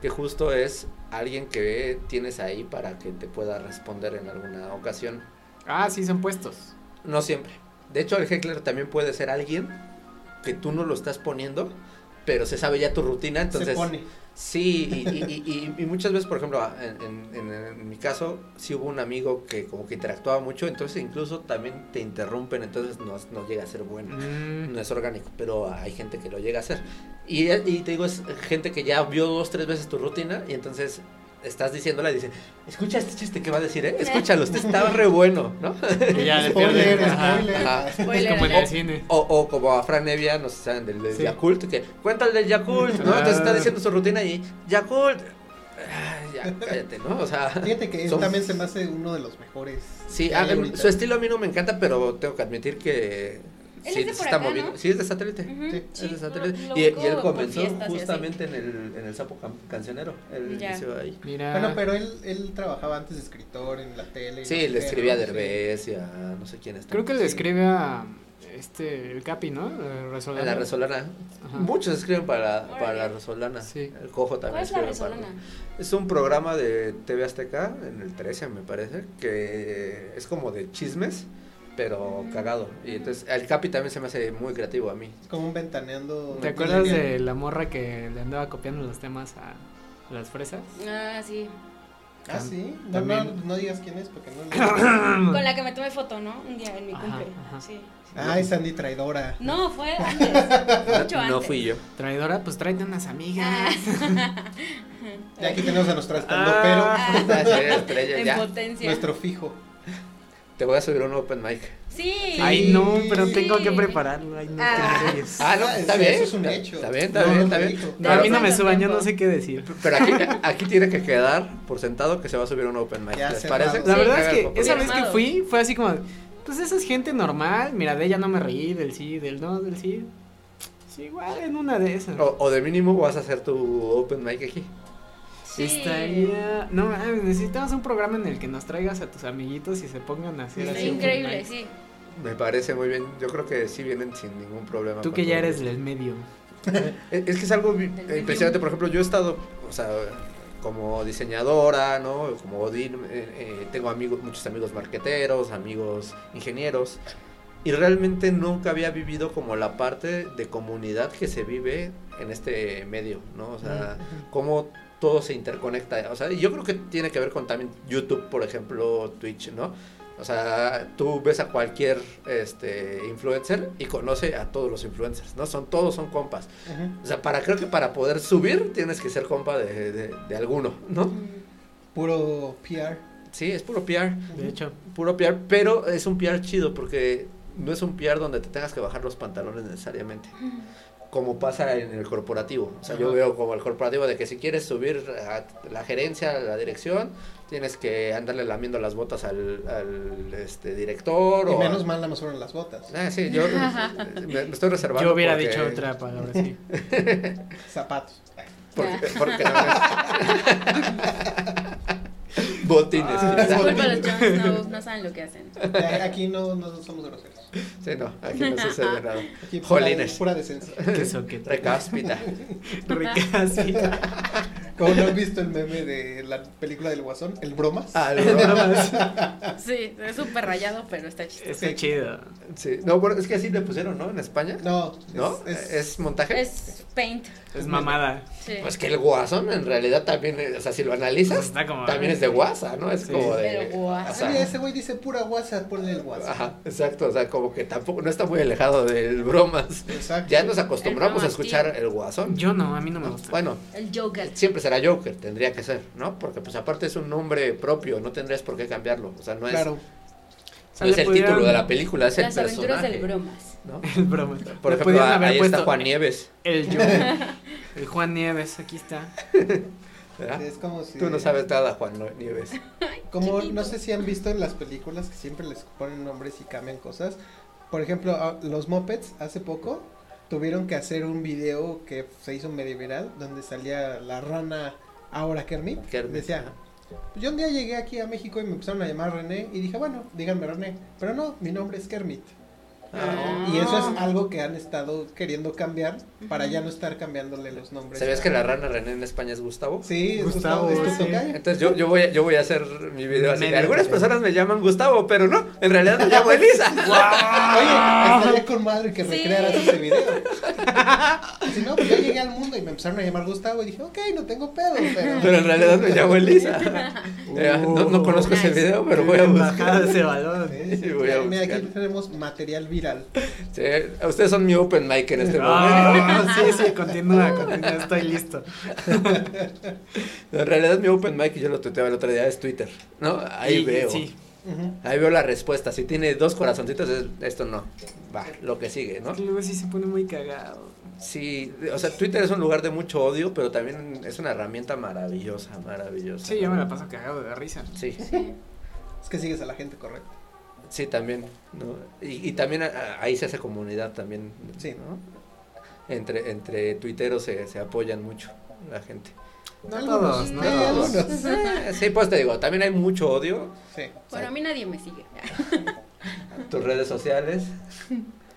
que justo es alguien que tienes ahí para que te pueda responder en alguna ocasión. Ah, sí, son puestos. No siempre. De hecho, el heckler también puede ser alguien que tú no lo estás poniendo, pero se sabe ya tu rutina, entonces... Se pone. Sí, y, y- y- y- y muchas veces, por ejemplo, en, en- en- en mi caso, sí hubo un amigo que como que interactuaba mucho, entonces incluso también te interrumpen, entonces no, no llega a ser bueno. Mm. No es orgánico, pero hay gente que lo llega a hacer. Y, y te digo, es gente que ya vio dos, tres veces tu rutina y entonces estás diciéndola y dicen, escucha este chiste que va a decir, ¿eh? Escúchalo, este está re bueno, ¿no? Y ya le Spoiler. Ajá. spoiler. Ajá. Es Spoiler como en el cine. O, o como a Fran Nevia, no sé si saben, del, del Sí. Yakult, que cuenta el del Yakult, ¿no? Entonces está Ah. diciendo su rutina y Yakult, ya cállate, ¿no? O sea, Fíjate que él son- también se me hace uno de los mejores. Sí, ah, su estilo a mí no me encanta, pero tengo que admitir que Él sí es de se por está acá, moviendo. ¿no? Sí, es de satélite. Ujú, Sí, Es sí, de satélite. y, y él comenzó fiestas justamente en el, en el Sapo Cancionero. Él inició ahí. Mira. Bueno, pero él, él trabajaba antes de escritor en la tele. no Sí, le escribía a. Derbez y a no sé quién está. Creo que le Sí. escribe a este, el Capi, ¿no? El A Resolano. la Resolana. Ajá. Muchos escriben para, para la Resolana. Sí. El Cojo también ¿Cuál es la escribe para- resolana? Es un programa de TV Azteca, en el 13 me parece, que es como de chismes, pero cagado. Y entonces el Capi también se me hace muy creativo a mí. Es como un ventaneando. ¿Te acuerdas de la morra que le andaba copiando los temas a las fresas? Ah, sí. Ah, sí. No, También. no, no digas quién es porque no. Con la que me tomé foto, ¿no? Un día en mi cumple. ajá. Sí. Ay, Sandy traidora. No, fue antes. Mucho antes. No fui yo. Traidora, pues tráete unas amigas. Ah. Ya aquí tenemos a nuestro estando, Ah. Ah, sí, estrella, en ya. pero potencia. nuestro fijo. Te voy a subir un open mic. Sí. Ay, no, pero Sí. tengo que prepararlo. Ay, no Ah. Ah, no, Ah, está bien. eso es un Está- hecho. Está bien, está No, bien, está bien. No, a mí no me suban, yo no sé qué decir. Pero aquí, aquí tiene que quedar por sentado que se va a subir un open mic. Ya ¿Les parece? La Sí. verdad es que esa vez que fui fue así como, pues esa es gente normal. Mira, de ella no me reí, del sí, del no, del sí. Sí, igual en una de esas. O, o de mínimo vas a hacer tu open mic aquí. Sí. Estaría. No, necesitamos un programa en el que nos traigas a tus amiguitos y se pongan a hacer Está así. increíble, sí. Me parece muy bien. Yo creo que sí vienen sin ningún problema. Tú que ya eres del medio. Es que es algo impresionante. Por ejemplo, yo he estado, o sea, como diseñadora, ¿no? Como Odín, eh, eh, tengo amigos, muchos amigos marqueteros, amigos ingenieros. y realmente nunca había vivido como la parte de comunidad que se vive en este medio, ¿no? O sea, Ujú. cómo todo se interconecta. O sea, y yo creo que tiene que ver con también YouTube, por ejemplo, Twitch, ¿no? O sea, tú ves a cualquier este influencer y conoce a todos los influencers, ¿no? Son todos son compas. O sea, para creo que para poder subir tienes que ser compa de, de- de alguno, ¿no? Puro PR. Sí, es puro PR, De hecho, puro PR, pero es un PR chido porque no es un PR donde te tengas que bajar los pantalones necesariamente. Como pasa en el corporativo. O sea, yo veo como el corporativo de que si quieres subir a la gerencia, a la dirección, tienes que andarle lamiendo las botas al, al, este, director. Y o menos a- mal nada más fueron las botas. Ah, sí, yo me, me estoy reservando. yo hubiera porque- dicho otra palabra así. Zapatos. Porque, porque Botines. Ah, quizá. Disculpa, los Jones no, no saben lo que hacen. Aquí no, no somos groseros. Sí, no, aquí no sucede nada. Aquí pura, Jolines. pura decencia. Qué soquete. Recáspita. Recasita. Como no han visto el meme de la película del Guasón, el bromas. Ah, no, Sí, es súper rayado, pero está chistoso. Está chido. sí. no, bueno, es que así le pusieron, ¿no? En España. No, ¿No? Es, ¿Es, montaje? Es paint. Es mamada. Sí. Pues que el guasón en realidad también, es- o sea, si lo analizas, Pues está como- también es de guasa, ¿no? Es Sí. como de... Pero guasa. o sea, ese güey dice pura guasa, ponle el guasa. Ajá, exacto, o sea, como que tampoco, no está muy alejado del bromas. Exacto. Ya nos acostumbramos a El bromas, escuchar tío. el guasón. Yo no, a mí no me gusta. Bueno, El Joker. siempre será Joker, tendría que ser, ¿no? Porque pues aparte es un nombre propio, no tendrías por qué cambiarlo. O sea, no es, Claro. no sea, es le el título de la película, es el Las aventuras personaje. del bromas. ¿no? El broma. Por Le ejemplo, haber ahí está Juan Nieves. El yo. El Juan Nieves, aquí está. ¿verdad? Es como si. Tú no sabes nada, Juan Nieves. Como no sé si han visto en las películas que siempre les ponen nombres y cambian cosas. Por ejemplo, los Muppets hace poco tuvieron que hacer un video que se hizo medio viral donde salía la rana ahora Kermit. Kermit, Decía, ajá. "Pues yo un día llegué aquí a México y me empezaron a llamar René y dije, bueno, díganme René, pero no, mi nombre es Kermit. Ah. Y eso es algo que han estado queriendo cambiar para ya no estar cambiándole los nombres. ¿Sabías que la rana René en España es Gustavo? Sí, es Gustavo, Gustavo, es tu sí. Entonces yo, yo, voy, a- yo voy a hacer mi video así. Medio Algunas personas me llaman Gustavo, pero no, en realidad me llamo Elisa. Oye, estaría con madre que Sí. recrearas ese video. Si no, pues yo llegué al mundo y me empezaron a llamar Gustavo y dije, ok, no tengo pedo, pero... Pero en realidad me llamo Elisa. Eh, no, no conozco ese Nice. video, pero voy a buscar. ese balón. Sí, sí, voy a mira, aquí buscar. tenemos material viral. Sí, ustedes son mi open mic en este momento. Ah, sí, sí, continúa, continúa, estoy listo. En realidad mi open mic, y yo lo tuiteaba el otro día, es Twitter. ¿No? Ahí Y- veo. Sí. Ahí veo la respuesta. Si tiene dos corazoncitos, es- esto no. Va, lo que sigue, ¿no? es que luego sí se pone muy cagado. Sí, o sea, Twitter es un lugar de mucho odio, pero también es una herramienta maravillosa, maravillosa. Sí, yo me la paso cagado de risa. Sí, Es que sigues a la gente correcta. Sí, también, ¿no? Y, y también a- ahí se hace comunidad también, Sí. ¿no? Entre, entre tuiteros se, se apoyan mucho la gente. No todos, no sí, todos. algunos. Sí, pues te digo, también hay mucho odio. Sí. Bueno, a mí nadie me sigue. Tus redes sociales.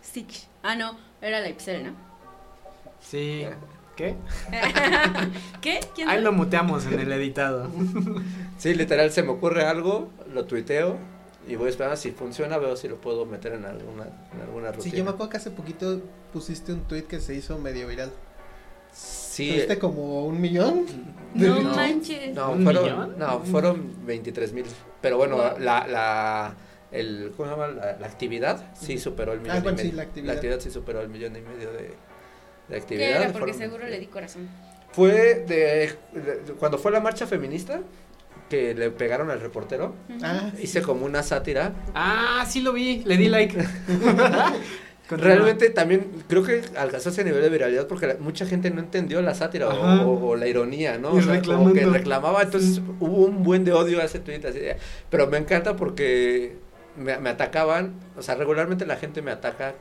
Sí. Ah, no, era la Ipsel, ¿no? Sí. ¿Qué? ¿Qué? ¿Quién Ahí lo muteamos en el editado. Sí, literal, se me ocurre algo, lo tuiteo y voy esperando si funciona, veo si lo puedo meter en alguna, en alguna rutina. Sí, yo me acuerdo que hace poquito pusiste un tweet que se hizo medio viral. Sí, ¿Tuviste como un millón? No, No, manches. No, ¿Un fueron, millón? no, fueron 23 mil. Pero bueno, Wow. la, la, el, ¿cómo se llama? La, la actividad sí superó el millón Ah, y bueno, medio. sí, la actividad. sí superó el millón y medio de, de ¿Qué actividad. era? Porque Fueron- seguro le di corazón. Fue de, de- cuando fue la marcha feminista que le pegaron al reportero. Ah, Hice como una sátira. Ah, sí lo vi, le di like. Realmente también creo que alcanzó ese nivel de viralidad porque la- mucha gente no entendió la sátira o, Ajá. o- o la ironía, ¿no? O sea, como que reclamaba, entonces hubo un buen de odio a ese tweet así de- pero me encanta porque me, me atacaban, o sea, regularmente la gente me ataca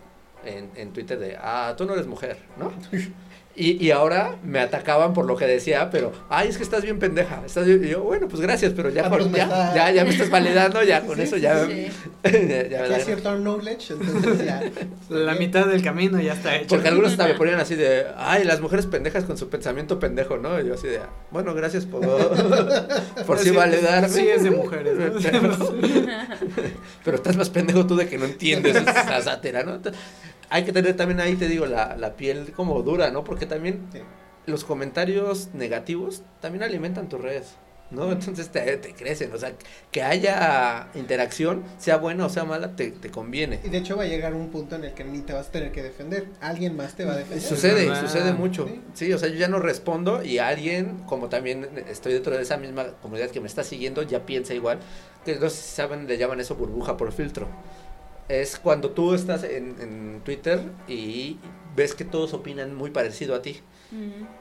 en, en Twitter de, ah, tú no eres mujer, ¿no? Y, y ahora me atacaban por lo que decía, pero, ay, es que estás bien pendeja. Estás bien-". Y yo, bueno, pues gracias, pero ya, Ah, con- ya, está- ya, ya me estás validando, ya con Sí, eso sí, ya, sí. ya, ya me cierto knowledge, entonces ya. La mitad del camino ya está hecho. Porque algunos hasta me ponían así de, ay, las mujeres pendejas con su pensamiento pendejo, ¿no? Y yo así de, bueno, gracias por, por sí Sí, validarme. sí es de mujeres, ¿no? Pero estás más pendejo tú de que no entiendes esa sátira, ¿no? Hay que tener también ahí, te digo, la, la piel como dura, ¿no? Porque también Sí. los comentarios negativos también alimentan tus redes, ¿no? Entonces te, te crecen, o sea, que haya interacción, sea buena o sea mala, te, te conviene. Y de hecho va a llegar un punto en el que ni te vas a tener que defender. Alguien más te va a defender. Sucede, verdad. sucede mucho. Sí. Sí, o sea, yo ya no respondo y alguien, como también estoy dentro de esa misma comunidad que me está siguiendo, ya piensa igual. Que no sé si saben, le llaman eso burbuja por filtro. Es cuando tú estás en, en Twitter y ves que todos opinan muy parecido a ti.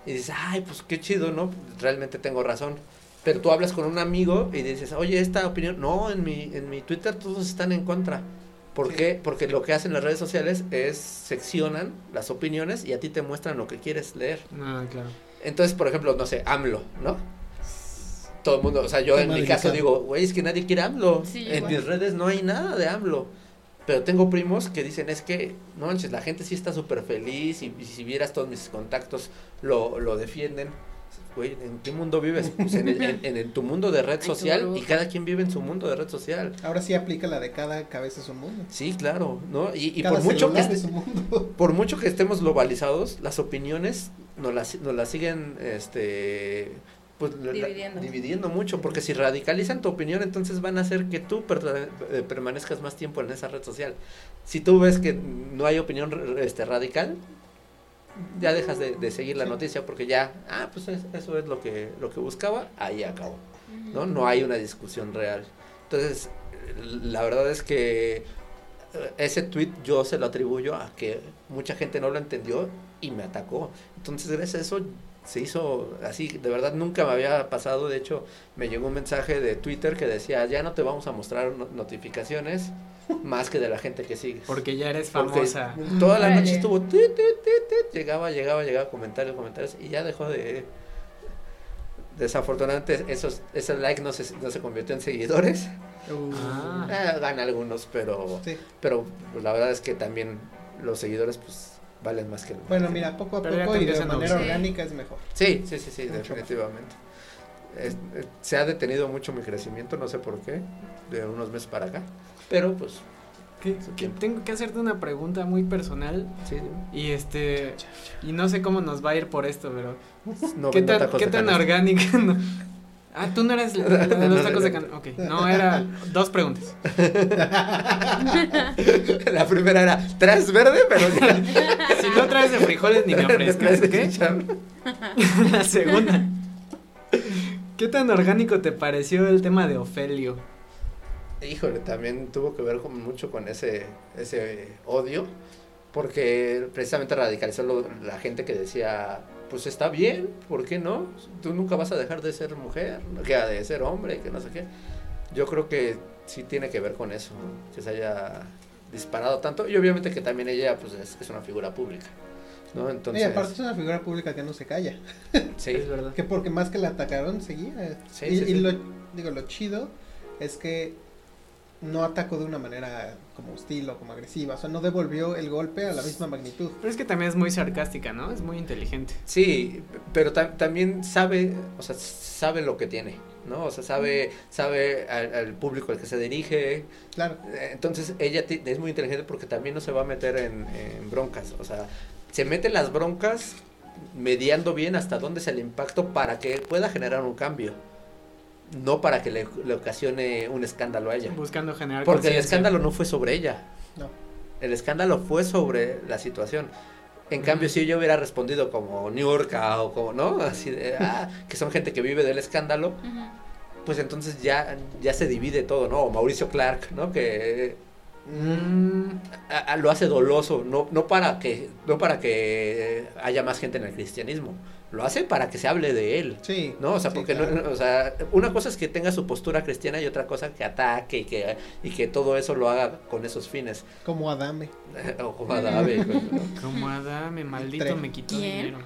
Y dices, ay, pues qué chido, ¿no? Realmente tengo razón. Pero tú hablas con un amigo y dices, oye, esta opinión, no, en mi, en mi Twitter todos están en contra. ¿Por Sí. qué? Porque lo que hacen las redes sociales es seccionan las opiniones y a ti te muestran lo que quieres leer. Ah, claro. Entonces, por ejemplo, no sé, AMLO, ¿no? Todo el mundo, o sea, yo en mi caso digo, güey, es que nadie quiere AMLO. Sí, en igual. mis redes no hay nada de AMLO. Pero tengo primos que dicen, es que, no manches, la gente sí está súper feliz y, y si vieras todos mis contactos lo, lo defienden. Güey, ¿en qué mundo vives? Pues en, el- en- en- en tu mundo de red social y cada quien vive en su mundo de red social. Ahora sí aplica la de cada cabeza es un mundo. Sí, claro, ¿no? Y, y cada por mucho que por mucho que estemos globalizados, las opiniones nos las, nos las siguen este pues, la- Dividiendo. mucho, porque si radicalizan tu opinión, entonces van a hacer que tú eh, permanezcas más tiempo en esa red social. Si tú ves que no hay opinión este, radical, ya dejas de, de seguir la Sí. noticia porque ya, ah, pues es- eso es lo que, lo que buscaba, ahí acabó. ¿no? No hay una discusión real. Entonces, la verdad es que eh, ese tweet yo se lo atribuyo a que mucha gente no lo entendió y me atacó. Entonces, gracias a eso se hizo así, de verdad nunca me había pasado, de hecho, me llegó un mensaje de Twitter que decía, ya no te vamos a mostrar no- notificaciones más que de la gente que sigues. Porque ya eres Porque famosa. Toda la noche estuvo, llegaba, llegaba, llegaba, comentarios, comentarios, y ya dejó de... Desafortunadamente, esos, ese like no se, no se convirtió en seguidores. Uh, Ah. Eh, algunos, pero, sí. pero pues, la verdad es que también los seguidores pues valen más que el Bueno, mira, poco a Pero poco y de manera. Sí. orgánica es mejor. Sí, sí, sí, sí, definitivamente. Es- eh, se ha detenido mucho mi crecimiento, no sé por qué, de unos meses para acá, pero pues Que- que tengo que hacerte una pregunta muy personal sí, y este y no sé cómo nos va a ir por esto, pero no ¿qué tan, qué tan orgánica? no? Ah, tú no eres la, la de los tacos de can. Ok, no, era dos preguntas. La primera era, traes verde, pero. Si no traes de frijoles ni me ofrezcas, chicharrón. La segunda. ¿Qué tan orgánico te pareció el tema de Ofelio? Híjole, también tuvo que ver con, mucho con ese, ese odio, porque precisamente radicalizó lo- la gente que decía, pues está bien, ¿por qué no? Tú nunca vas a dejar de ser mujer, que de ser hombre, que no sé qué. Yo creo que sí tiene que ver con eso, ¿no? que se haya disparado tanto, y obviamente que también ella pues es, es una figura pública, ¿no? Entonces, y aparte es una figura pública que no se calla. sí, Es verdad. Que porque más que la atacaron, seguía. Sí, y sí, y sí. lo, digo, lo chido es que no atacó de una manera como hostil o como agresiva. O sea, no devolvió el golpe a la misma magnitud. Pero es que también es muy sarcástica, ¿no? Es muy inteligente. Sí, pero ta- también sabe, o sea, sabe lo que tiene, ¿no? O sea, sabe, sabe al, al público al que se dirige. Claro. Eh, Entonces, ella es muy inteligente porque también no se va a meter en, en broncas. O sea, se mete en las broncas mediando bien hasta dónde es el impacto para que pueda generar un cambio. No para que le, le ocasione un escándalo a ella. Buscando generar Porque el escándalo no fue sobre ella. No. El escándalo fue sobre la situación. En cambio, si yo hubiera respondido como Niurka o como, ¿no? Así de, ah, que son gente que vive del escándalo, pues entonces ya, ya se divide todo, ¿no? O Mauricio Clark, ¿no? Que Mm, a- a- lo hace doloso, no, no para que, no para que haya más gente en el cristianismo, lo hace para que se hable de él. Sí. ¿No? O sea, sí, porque no- claro. no, o sea, una cosa es que tenga su postura cristiana y otra cosa que ataque y que, y que todo eso lo haga con esos fines. Como Adame. o como Adame, ¿no? Como Adame, maldito me quitó ¿Quién? dinero.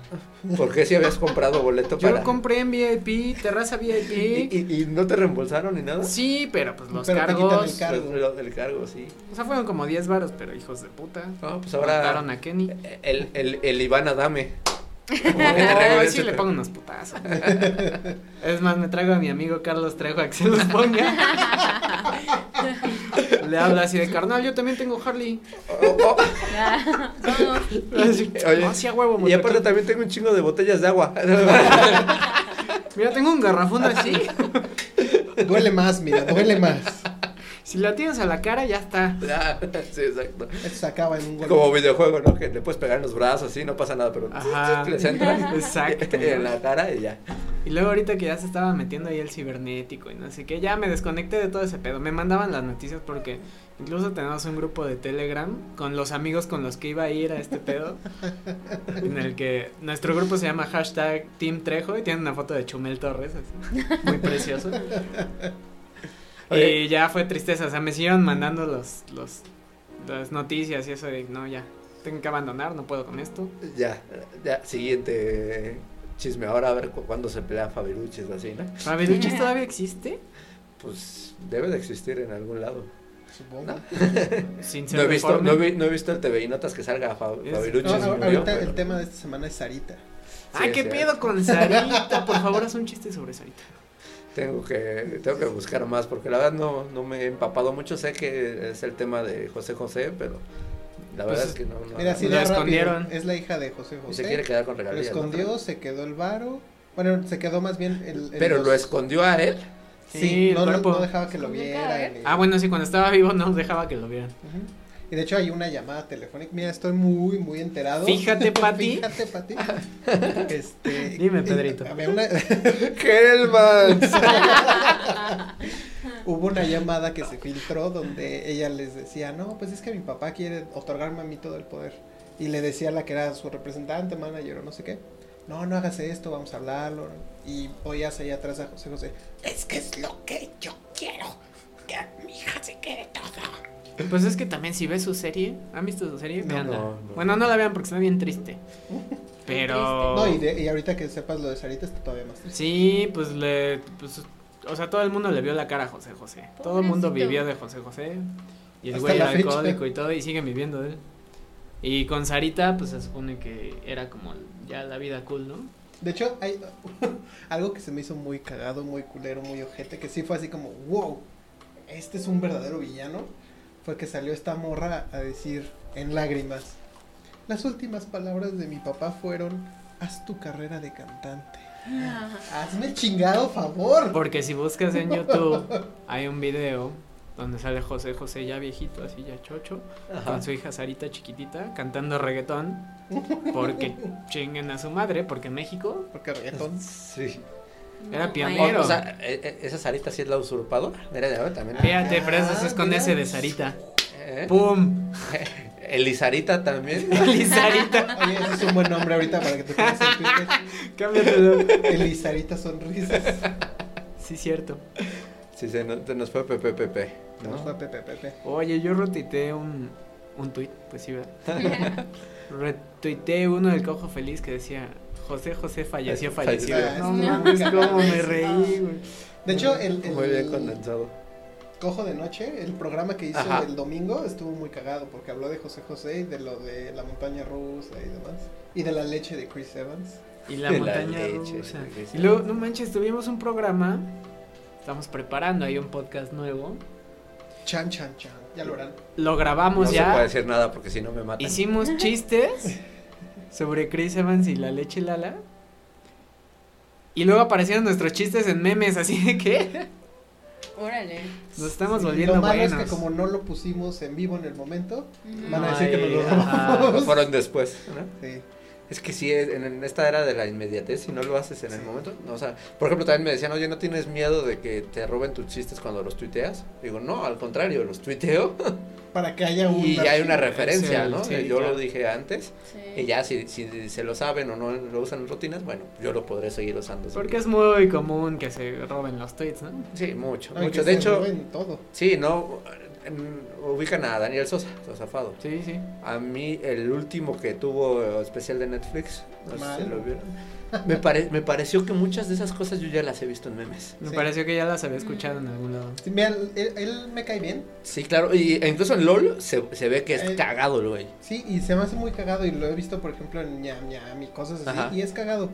¿Por qué si habías comprado boleto Yo para...? lo compré en VIP, terraza ¿Y, VIP. y, y no te reembolsaron ni nada? Sí, pero pues los Pero te cargos. el cargo. Lo del cargo, sí. O sea, fueron como 10 varos, pero hijos de puta. No, pues Mataron ahora a Kenny. el, el, el Iván Adame. Regrese, sí, le pongo unos putazos. es más, me traigo a mi amigo Carlos Trejo a que se los ponga. le habla así de carnal, yo también tengo Harley. Oh, oh. Así, Oye, "Ah, sí, a huevo, Y aparte muchacho". también tengo un chingo de botellas de agua. Mira, tengo un garrafón así. Duele más, mira, duele más. Si la tienes a la cara, ya está. Ah, sí, exacto. Esto se acaba en un golpe. Como videojuego, ¿no? Que le puedes pegar en los brazos, así, no pasa nada, pero Ajá. entra Exacto. en la cara y ya. Y luego ahorita que ya se estaba metiendo ahí el cibernético y no sé qué, ya me desconecté de todo ese pedo. Me mandaban las noticias porque incluso tenemos un grupo de Telegram con los amigos con los que iba a ir a este pedo. en el que nuestro grupo se llama hashtag Team Trejo y tiene una foto de Chumel Torres, así, muy precioso. Oye. Y ya fue tristeza, o sea, me siguieron mandando los, los, las noticias y eso de, no, ya, tengo que abandonar, no puedo con esto. Ya, ya, siguiente chisme ahora, a ver cu- cuándo se pelea Fabiruchis o así, ¿no? ¿Fabiruchis todavía existe? Pues debe de existir en algún lado. Supongo. Sin No ser he, visto, no, vi- no he visto el TV y notas que salga Fa- Es- Fabiruchis. No, murió, ahorita pero- el tema de esta semana es Sarita. Ay, Sí, qué sí. pedo con Sarita. Por favor, haz un chiste sobre Sarita. Tengo que, tengo que buscar más porque la verdad no, no me he empapado mucho. Sé que es el tema de José José, pero la verdad Pues, es que no. no Mira, así Lo escondieron. Es la hija de José y José. se quiere quedar con Lo regalías. ¿no? escondió, se quedó el varo. Bueno, se quedó más bien el. el Pero los- lo escondió a él. Sí, no, no, cuerpo. no dejaba que lo ¿Escondió el vieran. Ah, bueno, sí, cuando estaba vivo no dejaba que lo vieran. Ujú. Y de hecho hay una llamada telefónica. Mira, estoy muy, muy enterado. Fíjate, Pati. Fíjate, Pati. Este, Dime, eh, Pedrito. había una- hubo una llamada que se filtró donde ella les decía, no, pues es que mi papá quiere otorgarme a mí todo el poder. Y le decía a la que era su representante, manager o no sé qué. No, no hagas esto, vamos a hablarlo. Y oías ahí atrás a José José. Es que es lo que yo quiero. Que mi hija se quede todo. Pues es que también si ves su serie, ¿han visto su serie? No, Veanla. no, no. Bueno, no la vean porque está bien triste. Pero... No, y, de- y ahorita que sepas lo de Sarita está todavía más triste. Sí, pues le... Pues, o sea, todo el mundo le vio la cara a José José. Todo el mundo vivió de José José. Y el güey era alcohólico y todo, y siguen viviendo de él. Y con Sarita, pues se supone que era como ya la vida cool, ¿no? De hecho, hay algo que se me hizo muy cagado, muy culero, muy ojete, que sí fue así como, wow, este es un verdadero villano. Fue que salió esta morra a decir en lágrimas, las últimas palabras de mi papá fueron, haz tu carrera de cantante. Hazme el chingado favor. Porque si buscas en YouTube, hay un video donde sale José José ya viejito, así ya chocho, con su hija Sarita chiquitita, cantando reggaetón, porque chinguen a su madre, porque en México Porque reggaetón. Sí. Era pionero. O sea, eh, eh, esa Sarita sí es la usurpadora. Mira, ya ve, también. Fíjate, pero eso sí es con mira. ese de Sarita. ¿Eh? ¡Pum! Elizarita también. Elizarita. Oye, ese es un buen nombre ahorita para que te pongas en Twitter. Cámbiatelo. Elizarita Sonrisas. Sí, cierto. Sí, se nos, se nos fue Pepe Pepe. ¿no? Nos fue Pepe Pepe. Oye, yo retuiteé un, un tweet, pues sí, ¿verdad? Retuiteé uno del cojo feliz que decía José José falleció Falleció. fallecido. Ah, No no. mames, cómo me reí, güey. De hecho, el, el Muy bien condensado. Cojo de Noche, el programa que hizo Ajá. el domingo, estuvo muy cagado porque habló de José José y de lo de la montaña rusa y demás. Y de la leche de Chris Evans. Y la La montaña leche, rusa. Y luego, no manches, tuvimos un programa. Estamos preparando ahí un podcast nuevo. Chan, chan, chan. Ya lo harán. Lo No grabamos se puede ya. decir nada porque si no me matan. Hicimos chistes sobre Chris Evans y la leche Lala. Y luego aparecieron nuestros chistes en memes, así de que Órale. nos estamos Sí, volviendo Lo malo buenos. es que como no lo pusimos en vivo en el momento, Ujú. van a decir que nos lo Ay, robamos. Fueron después. ¿no? Sí. Es que sí, en, en esta era de la inmediatez, si no lo haces en el momento. No, o sea, por ejemplo, también me decían, oye, ¿no tienes miedo de que te roben tus chistes cuando los tuiteas? Digo, no, al contrario, los tuiteo para que haya un... Y ya hay una referencia, ¿no? sí, yo claro. lo dije antes. Sí. Y ya si, si se lo saben o no lo usan en rutinas, bueno, yo lo podré seguir usando. Porque es muy común que se roben los tweets, ¿no? Sí, mucho, Ay, mucho. que De se hecho, roben todo. sí, no, ubican a Daniel Sosa, Sosafado. Sí, sí. A mí el último que tuvo eh, especial de Netflix, no sé si lo vieron, me, pare- me pareció que muchas de esas cosas yo ya las he visto en memes. Me Sí. pareció que ya las había escuchado en algún lado. Sí, mira, él, él me cae bien, Sí, claro, y e incluso en LOL se, se ve que es Eh, cagado el güey. sí, y se me hace muy cagado y lo he visto, por ejemplo, en ñam ñam y cosas así, Ajá. y es cagado.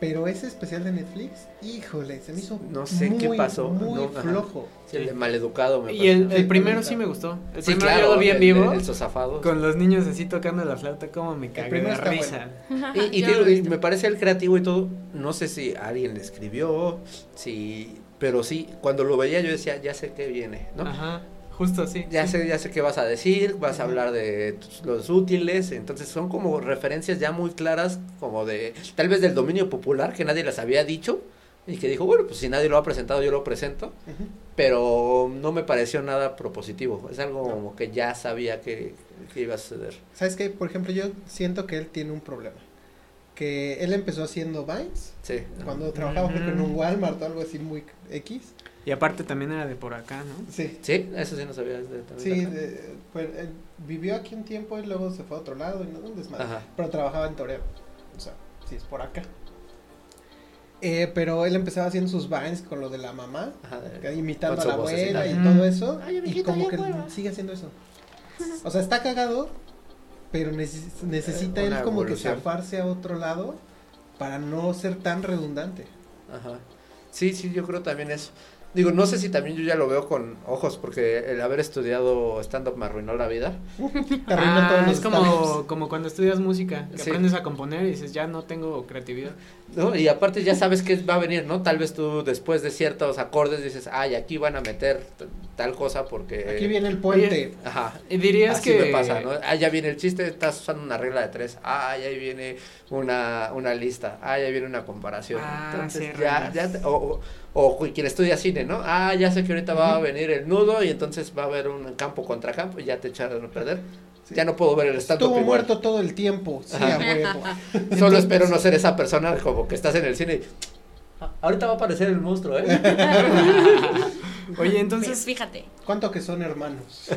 Pero ese especial de Netflix, híjole, se me hizo No sé muy, qué pasó, muy no, flojo. Sí, el de maleducado me Y el, el Sí, primero sí me gustó. El Sí, primero claro, yo lo vi en el- vivo. El, sosafado. Con los niños así tocando la flauta, como me cagué primero de risa. Y, y te me parece el creativo y todo. No sé si alguien le escribió, si, pero sí, cuando lo veía yo decía, ya sé qué viene, ¿no? Ajá, justo así. Ya sí. sé, ya sé qué vas a decir, vas a hablar de los útiles, entonces son como referencias ya muy claras, como de, tal vez del dominio popular, que nadie las había dicho, y que dijo, bueno, pues si nadie lo ha presentado, yo lo presento, pero no me pareció nada propositivo, es algo como que ya sabía que, que iba a suceder. ¿Sabes qué? Por ejemplo, yo siento que él tiene un problema. Que él empezó haciendo Vines, Sí. cuando trabajaba creo que en un. Walmart o algo así muy X. Y aparte también era de por acá, ¿no? Sí. Sí, eso sí no sabía. de- también Sí, de pues, él vivió aquí un tiempo y luego se fue a otro lado y no, un desmadre. Ajá. Pero trabajaba en Toreo. O sea, sí es por acá. Eh, pero él empezaba haciendo sus vines con lo de la mamá, Ajá, de- que imitando a la abuela y vocecita. todo eso. Ay, y como que hueva. sigue haciendo eso. O sea, está cagado, pero neces- necesita Eh, él como que evolución. zafarse a otro lado para no ser tan redundante. Ajá. Sí, sí, yo creo también eso. Digo, no sé si también yo ya lo veo con ojos, porque el haber estudiado stand-up me arruinó la vida. Ah, todos los es como, como cuando estudias música, que Sí. aprendes a componer y dices, ya no tengo creatividad. ¿no? Y aparte ya sabes que va a venir, ¿no? Tal vez tú después de ciertos acordes dices, ay, aquí van a meter tal cosa porque... Aquí viene el puente. Ajá. Y dirías Así que... me pasa, ¿no? Ah, ya viene el chiste, estás usando una regla de tres. Ah, ya viene una, una lista. Ah, ya viene una comparación. Ah, entonces sí, ya, ya, te- o, o, o quien estudia cine, ¿no? Ah, ya sé que ahorita va a venir el nudo y entonces va a haber un campo contra campo y ya te echaron a perder. Sí. Ya no puedo ver el stand Estuvo muerto todo el tiempo. Sí, Ajá. a huevo. Solo espero no ser esa persona como que estás en el cine y... "Ah, Ahorita va a aparecer el monstruo, ¿eh? Oye, entonces, Fíjate. ¿Cuánto que son hermanos?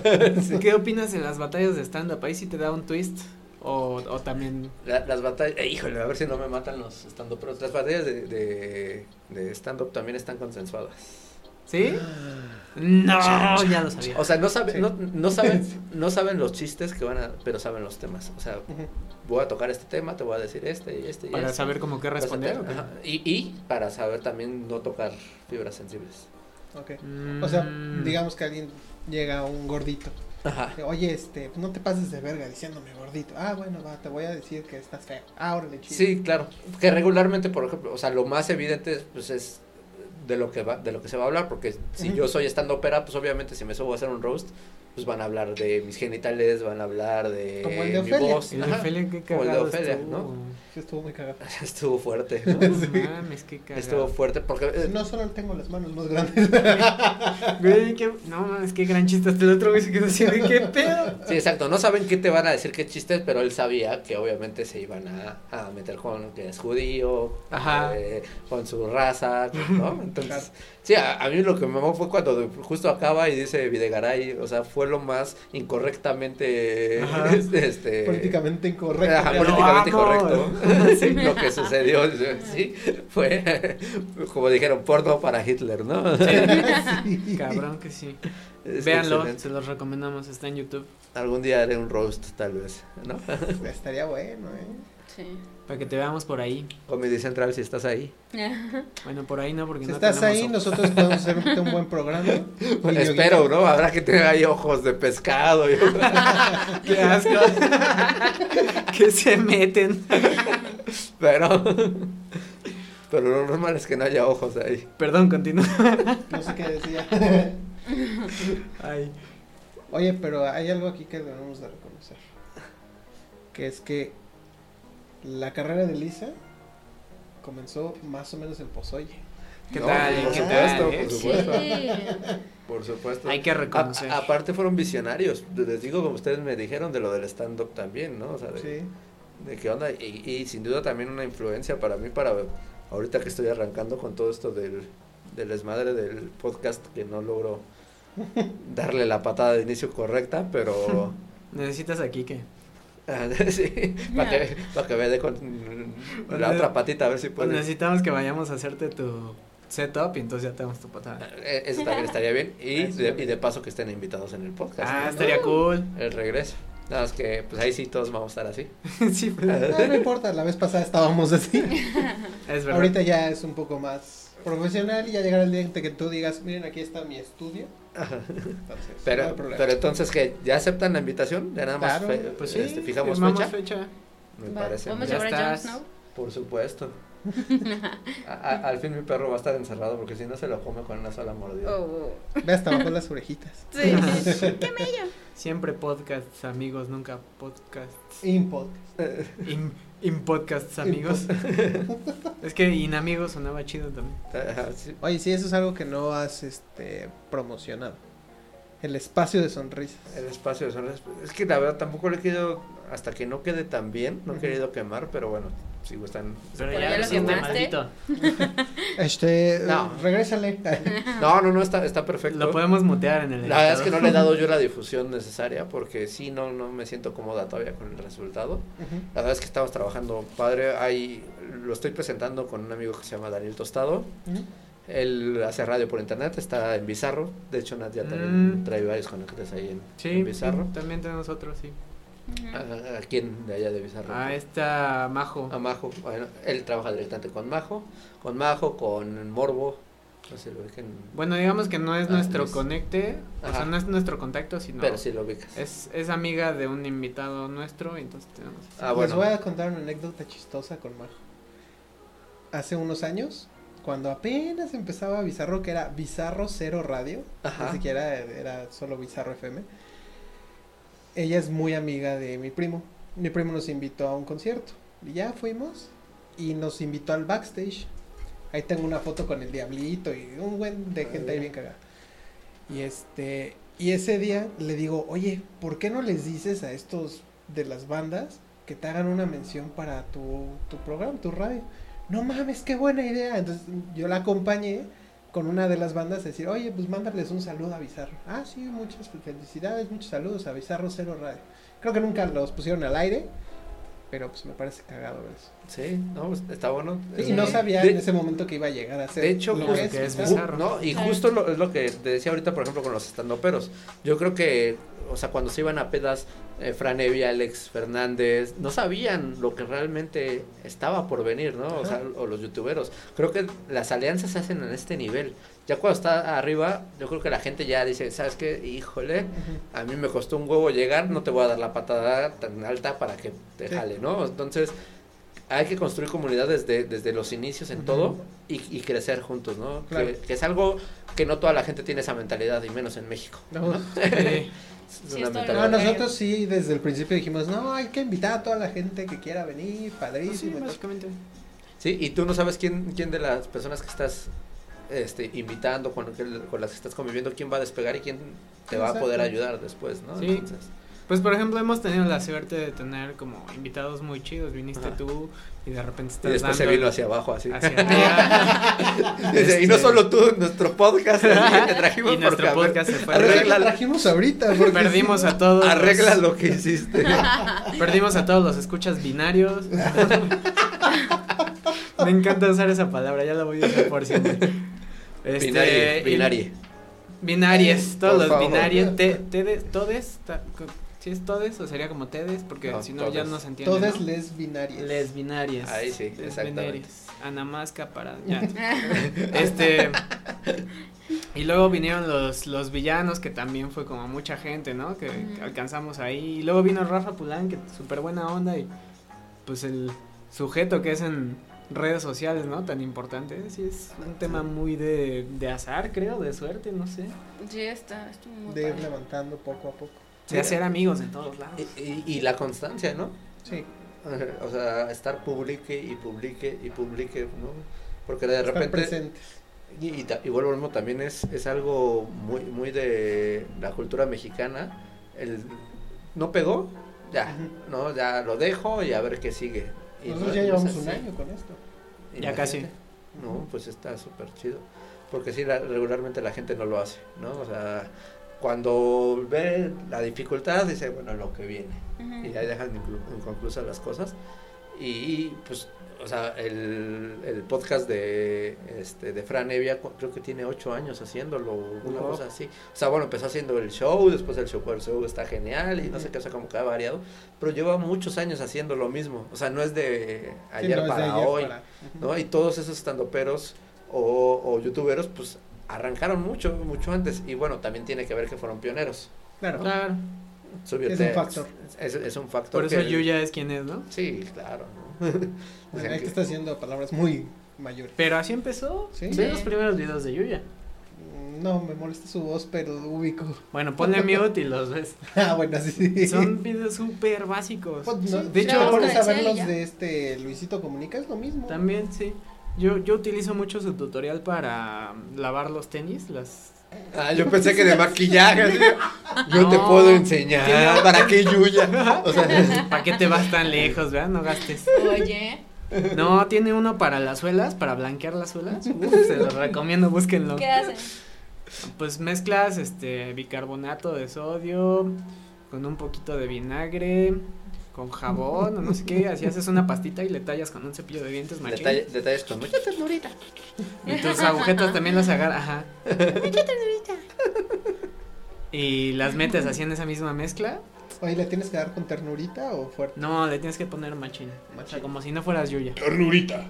¿qué opinas de las batallas de stand-up? Ahí sí te da un twist. O, o también... La- las batallas, eh, híjole, a ver si no me matan los stand-up, pero las batallas de, de, de stand-up también están consensuadas. ¿Sí? No, ya lo sabía. O sea, no saben, Sí. no, no saben, no saben los chistes que van a, pero saben los temas. O sea, voy a tocar este tema, te voy a decir este y este y Para este. saber cómo qué a responder. Y, y para saber también no tocar fibras sensibles. Ok. O sea, Mm. digamos que alguien llega a un gordito. Ajá. Oye, este, no te pases de verga diciéndome gordito. Ah, bueno, va, te voy a decir que estás feo. Ah, órale, chido. Sí, claro. Que regularmente, por ejemplo, o sea, lo más evidente pues es de lo que va, de lo que se va a hablar, porque si yo soy estando ópera, pues obviamente si me subo a hacer un roast, pues van a hablar de mis genitales, van a hablar de Como el de mi Ofelia. voz. El de Ajá. Ofelia, qué Como el de cagado Ofelia, estuvo. ¿no? Sí, estuvo muy cagado. Estuvo fuerte, ¿no? No mames, qué cagado. Estuvo fuerte porque eh, No solo tengo las manos más grandes. Güey, qué... No mames, qué gran chiste. Hasta el otro güey se quedó así, güey, qué pedo. Sí, exacto. No saben qué te van a decir, qué chistes, pero él sabía que obviamente se iban a, a meter con que es judío, Ajá. eh, con su raza, ¿no? Entonces, Claro. sí, a, a mí lo que me mamó fue cuando justo acaba y dice Videgaray, o sea, fue lo más incorrectamente, Ajá. este... Políticamente incorrecto. Ajá, políticamente Lo amo. correcto. Sí, lo que sucedió, sí, fue, como dijeron, porno para Hitler, ¿no? Sí. Cabrón que sí. Es Véanlo, excelente. se los recomendamos, está en YouTube. Algún día haré un roast, tal vez, ¿no? Estaría bueno, ¿eh? Sí. Para que te veamos por ahí. Comedy Central, si estás ahí. Bueno, por ahí no, porque Si no estás ahí, ojos. nosotros podemos hacer un, buen programa. Bueno, Video espero. ¿no? Habrá que tener ahí ojos de pescado. y- Qué asco. que se meten. pero, pero lo normal es que no haya ojos ahí. Perdón, continúa. No sé qué decía. Ay. Oye, pero hay algo aquí que debemos de reconocer. Que es que la carrera de Lisa comenzó más o menos en Pozoye. ¿Qué No, tal? por ¿Qué supuesto, tal? por Sí. supuesto. Por supuesto. Hay que reconocer. A- aparte fueron visionarios. Les digo, como ustedes me dijeron, de lo del stand-up también, ¿no? O sea, de, Sí. de qué onda. Y, y sin duda también una influencia para mí, para ahorita que estoy arrancando con todo esto del, del desmadre del podcast, que no logro darle la patada de inicio correcta, pero... Necesitas aquí que. sí, para que, pa' que me dé con la otra patita, a ver si Pues puede. necesitamos que vayamos a hacerte tu setup y entonces ya te damos tu patada. Eh, Eso también estaría bien. Y de, y de paso que estén invitados en el podcast. Ah, ¿no? estaría cool. El regreso. Nada más que, pues ahí sí todos vamos a estar así. sí, pues, Ah, no importa, la vez pasada estábamos así. es verdad. Ahorita ya es un poco más profesional y ya llegará el día en que tú digas, miren, aquí está mi estudio. Entonces, Pero, entonces que ya aceptan la invitación, ya nada más Claro, fe- Pues sí, este, fijamos fecha. Me Va, parece. Vamos a llevar a Jon estás. Snow. Por supuesto. A- a- al fin mi perro va a estar encerrado porque si no se lo come con una sola mordida. Oh. Ve hasta abajo las orejitas. Sí. Qué mello. Siempre podcasts, amigos, nunca podcasts. Impod. In, in podcasts, amigos. es que inamigos sonaba chido también. Ajá, sí. Oye, sí, eso es algo que no has este promocionado. El espacio de sonrisas. El espacio de sonrisas. Es que la verdad tampoco le he querido, hasta que no quede tan bien, no he querido quemar, pero bueno, si gustan. Pero Pero ya, lo quemaste. maldito. Este, No. regrésale. No, no, no, está, está perfecto. Lo podemos mutear en el La verdad es que no le he dado yo la difusión necesaria porque sí, no, no me siento cómoda todavía con el resultado. Ujú. La verdad es que estamos trabajando padre. Hay, lo estoy presentando con un amigo que se llama Daniel Tostado. Ujú. Él hace radio por internet, está en Bizarro. De hecho, Nat ya también Mm. trae varios conectes ahí en, Sí, en Bizarro. sí, también tenemos otro, sí. ¿A, a quién de allá de Bizarro? Ah, está Majo. A Majo. Bueno, él trabaja directamente con Majo. Con Majo, con Morbo. No sé lo Bueno, digamos que no es Ah, nuestro Luis. conecte, o sea, no es nuestro contacto, sino pero sí lo ubicas. es, es amiga de un invitado nuestro, y entonces tenemos... Ah, Les bueno. voy a contar una anécdota chistosa con Majo. Hace unos años, cuando apenas empezaba Bizarro, que era Bizarro Cero Radio, Ajá. ni siquiera era solo Bizarro FM, ella es muy amiga de mi primo. Mi primo nos invitó a un concierto y ya fuimos y nos invitó al backstage. Ahí tengo una foto con el diablito y un buen de gente ahí bien cagada. Y este, y ese día le digo, oye, ¿por qué no les dices a estos de las bandas que te hagan una mención para tu, tu programa, tu radio? No mames, qué buena idea. Entonces yo la acompañé con una de las bandas decir, oye, pues mándales un saludo a Bizarro. Ah, sí, muchas felicidades, muchos saludos a Bizarro Cero Radio. Creo que nunca los pusieron al aire, pero pues me parece cagado eso. Sí, no, pues, está bueno. Sí, y no sabía de- en ese momento que iba a llegar a ser. De hecho, lo justo- que es Bizarro. No, y justo lo, es lo que te decía ahorita, por ejemplo, con los estandoperos. Yo creo que, o sea, cuando se iban a pedas, eh, Fran Evia, Alex Fernández, no sabían lo que realmente estaba por venir, ¿no? O sea, o los youtuberos. Creo que las alianzas se hacen en este nivel. Ya cuando está arriba, yo creo que la gente ya dice, ¿sabes qué? Híjole, a mí me costó un huevo llegar, no te voy a dar la patada tan alta para que te Sí. jale, ¿no? Entonces, hay que construir comunidad desde, desde los inicios en todo y, y crecer juntos, ¿no? Claro. Que, que es algo que no toda la gente tiene esa mentalidad, y menos en México. No. Sí. Es Sí, una es lo No, nosotros sí, desde el principio dijimos, no, hay que invitar a toda la gente que quiera venir, Pues sí, padrísimo. básicamente. Sí, y tú no sabes quién, quién de las personas que estás este, invitando, con, las que estás conviviendo, quién va a despegar y quién te va a poder ayudar después, ¿no? Sí. Entonces, Pues por ejemplo hemos tenido la suerte de tener como invitados muy chidos, viniste Ajá. tú y de repente y estás después se dando vino hacia abajo así. hacia arriba. Dice, Y no Este- solo tú, nuestro podcast también te trajimos y nuestro porque, podcast se fue Arregla- lo trajimos ahorita. porque Perdimos a todos. los- Arregla lo que hiciste. Perdimos a todos los escuchas binarios. Me encanta usar esa palabra, ya la voy a usar por siempre. Este, binarie. Binaries, todos Por los favor. binarios. Te, tedes, todes, ta- co- si es todes o sería como tedes, porque No, si no ya todes. no se entiende. Todas ¿no? les binarias. Les binarias. Ahí sí, Les exactamente. Anamasca para. Ya. este. Y luego vinieron los, los villanos, que también fue como mucha gente, ¿no? Que alcanzamos ahí. Y luego vino Rafa Pulán, que súper buena onda. Y pues el sujeto que es en redes sociales, ¿no? Tan importante. Sí, es un tema muy de, de azar, creo, de suerte, no sé. Sí, está, muy De ir padre. levantando poco a poco. De hacer amigos en todos lados. Y, y- y la constancia, ¿no? Sí. O sea, estar publique y publique y publique, ¿no? Porque de Estar repente presentes. Y, y, y vuelvo mismo, también es, es algo muy, muy de la cultura mexicana. El, no pegó, ya, no, ya lo dejo y a ver qué sigue. Nosotros no- ya llevamos un año con esto. Ya casi. No, pues está súper chido. Porque sí, la- regularmente la gente no lo hace, ¿no? O sea, cuando ve la dificultad, dice, bueno, lo que viene. Y ahí dejan inclu- inconclusas las cosas. Y pues, o sea, el, el podcast de, este, de Fran Evia creo que tiene ocho años haciéndolo, una Wow. cosa así. O sea, bueno, empezó haciendo el show, después el show, el show está genial y no sé qué, o sea, como que ha variado. Pero lleva muchos años haciendo lo mismo. O sea, no es de Sí, ayer no, de para ayer hoy. para-. ¿no? Y todos esos estandoperos o, o youtuberos, pues arrancaron mucho, mucho antes. Y bueno, también tiene que ver que fueron pioneros. Claro. Claro. Subirte- Es un factor. Es, es un factor. Por eso que- Yuya es quien es, ¿no? Sí, claro. Que- está haciendo palabras muy mayores. Pero así empezó. Sí. Los primeros videos de Yuya. Mm, No, me molesta su voz, pero ubico. Bueno, ponle mute y los ves. Ah, bueno, sí, sí. Son videos súper básicos. Pues, no, Sí, de hecho, vamos a ver los de este Luisito Comunica, es lo mismo. También, sí. Yo, yo utilizo mucho su tutorial para lavar los tenis, las... Ah, yo pensé que de maquillaje. Yo te No. puedo enseñar. ¿Para qué Yuya? O sea, ¿Para qué te vas tan lejos, verdad? No gastes. Oye, No, tiene uno para las suelas, para blanquear las suelas. Uf, se los recomiendo, búsquenlo. ¿qué hacen? Pues mezclas este bicarbonato de sodio con un poquito de vinagre, con jabón o no sé qué, así haces una pastita y le tallas con un cepillo de dientes machín. detalle- detalles con mucha ternurita. Y tus agujetas también las agarras, ajá. Y las metes así en esa misma mezcla. Oye, ¿le tienes que dar con ternurita o fuerte? No, le tienes que poner machín. O sea, Machín. como si no fueras Yuya. Ternurita.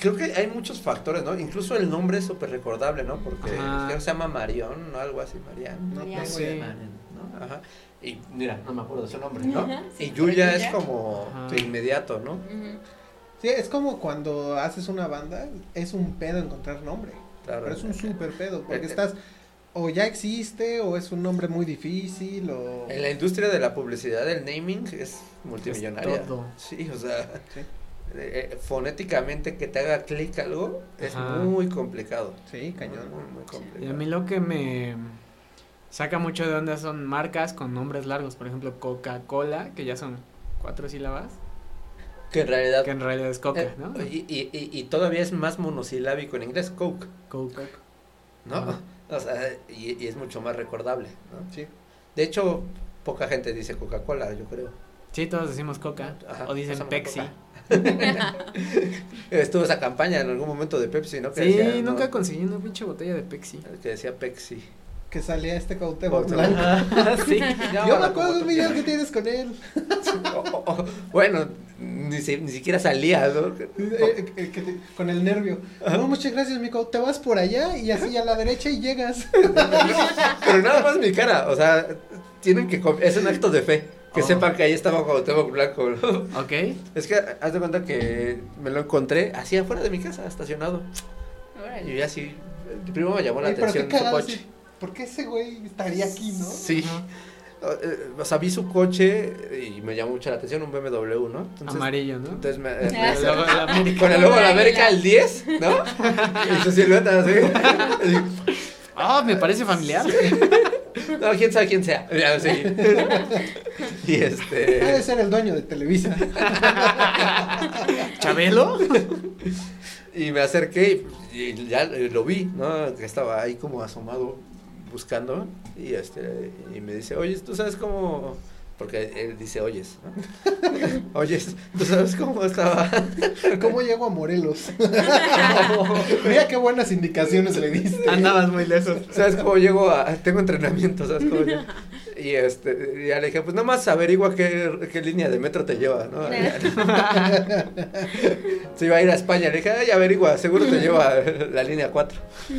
Creo que hay muchos factores, ¿no? Incluso el nombre es súper recordable, ¿no? Porque Ajá. creo que se llama Marión, ¿no? Algo así, Marian. No Sí. Marian, ¿no? Ajá. Y mira, no me acuerdo de su nombre, ¿no? Ajá, sí, y Yuya es como Ajá. de inmediato, ¿no? Sí, es como cuando haces una banda, es un pedo encontrar nombre. Claro. Pero es un súper pedo, porque Eh, eh. estás, o ya existe, o es un nombre muy difícil, o... En la industria de la publicidad, el naming es multimillonaria. Es todo. Sí, o sea, Sí, eh, eh, fonéticamente que te haga clic algo es muy complicado. sí, cañón. Muy, muy complicado. Y a mí lo que me saca mucho de onda son marcas con nombres largos. Por ejemplo, Coca-Cola, que ya son cuatro sílabas, Que en realidad. que en realidad es Coca, eh, ¿no? y, y, y, y todavía es más monosilábico en inglés, Coke, Coke. ¿no? O sea, y, y es mucho más recordable, ¿no? Sí. De hecho, poca gente dice Coca-Cola, yo creo. Sí, todos decimos Coca. Ajá, o dicen Pepsi. Estuvo esa campaña en algún momento de Pepsi, ¿no? Que Sí, decía, ¿no? nunca conseguí una pinche botella de Pepsi. Que decía Pepsi. Que salía este Cuauhtémoc Cuauhtémoc. Blanco. sí. Yo me acuerdo de un video que tienes con él. Bueno, ni, si- ni siquiera salía, ¿no? Eh, eh, que te- con el nervio. No, muchas gracias, Mico. Te vas por allá y así a la derecha y llegas. Pero nada más mi cara, o sea, tienen que, es un acto de fe, que Oh. sepan que ahí estaba Cuauhtémoc Blanco, ¿no? Ok. Es que, haz de cuenta que me lo encontré así afuera de mi casa, estacionado, y así, primero me llamó la atención su coche. ¿Por qué ese güey estaría aquí, no? Sí, Ajá. o, eh, o sea, vi su coche y me llamó mucho la atención, un BMW, ¿no? Entonces, Amarillo, ¿no? Entonces me. El logo de la América. con el logo de la. América, el 10, ¿no? y su silueta así. Ah, me parece familiar. No, quién sabe quién sea. Ya, sí. y Debe este. ser el dueño de Televisa. ¿Chabelo? Y me acerqué y, y ya lo vi, ¿no? Que estaba ahí como asomado buscando. Y este. Y me dice, oye, ¿tú sabes cómo.? Porque él dice, oyes, ¿no? oyes, ¿tú sabes cómo estaba? ¿Cómo llego a Morelos? Mira qué buenas indicaciones le diste. Andabas muy lejos. ¿Sabes cómo llego a.? Tengo entrenamiento, ¿sabes cómo llego? Y este, y ya le dije, pues nada más averigua qué, qué línea de metro te lleva, ¿no? Se iba a ir a España, le dije, ay, averigua, seguro te lleva la línea 4.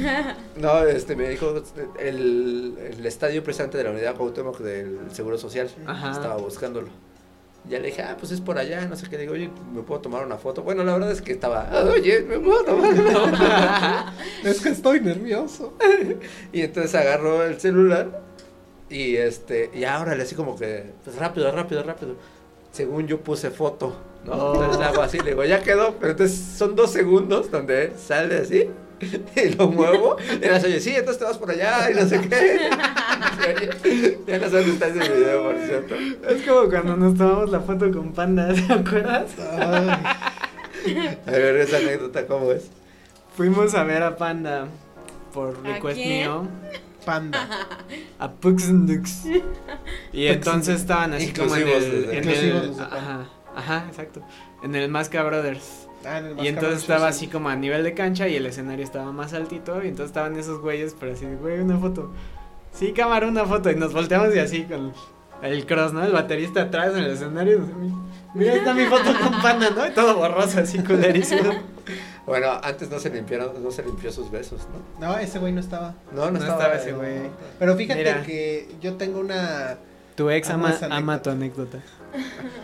No, este, me dijo, el, el estadio precisamente de la unidad Cuauhtémoc del Seguro Social, Ajá. estaba buscándolo. Ya le dije, ah, pues es por allá, no sé qué, le digo, oye, ¿me puedo tomar una foto? Bueno, la verdad es que estaba, "Ah, oye, ¿me puedo tomar una foto? Es que estoy nervioso. Y entonces agarró el celular y este, y ahora le así como que, pues rápido, rápido, rápido. Según yo puse foto, ¿no? Oh. Entonces hago así, le digo, ya quedó, pero entonces son dos segundos donde sale así y lo muevo, y las oye, sí, entonces te vas por allá, y no sé qué. Ya no sé dónde está ese video, por cierto. Es como cuando nos tomamos la foto con Panda, ¿te acuerdas? Ay, A ver, esa anécdota, ¿cómo es? Fuimos a ver a Panda por ¿A request quién? mío. Panda. A Puxndux. Y entonces estaban así como en el. En el ajá, ajá, exacto. En el Masca Brothers. Ah, en el Y entonces estaba sí. así como a nivel de cancha y el escenario estaba más altito. Y entonces estaban esos güeyes, pero así, güey, una foto. Sí, cámara, una foto. Y nos volteamos y así con el cross, ¿no? El baterista atrás en el escenario. Mira, ahí está mi foto con panda, ¿no? Y todo borroso, así culerísimo. Bueno, antes no se limpiaron, no se limpió sus besos, ¿no? No, ese güey no estaba. No, no, No estaba, estaba ese güey. Pero fíjate Mira. que yo tengo una. Tu ex ama, tu anécdota.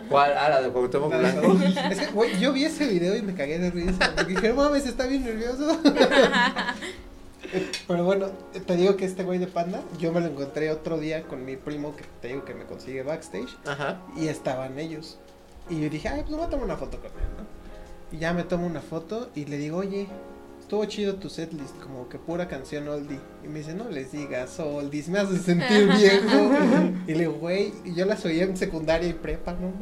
¿Cuál? Ah, la de Cuauhtémoc Blanco. Es que, güey, yo vi ese video y me cagué de risa. Porque dije, no mames, está bien nervioso. Pero bueno, te digo que este güey de panda, yo me lo encontré otro día con mi primo que te digo que me consigue backstage. Ajá. Y estaban ellos. Y yo dije, ay, pues voy a tomar una foto con él, ¿no? Y ya me tomo una foto y le digo, oye, estuvo chido tu setlist, como que pura canción oldie. Y me dice, no les digas oldies, me hace sentir viejo. y le digo, güey, y yo las oía en secundaria y prepa, ¿no?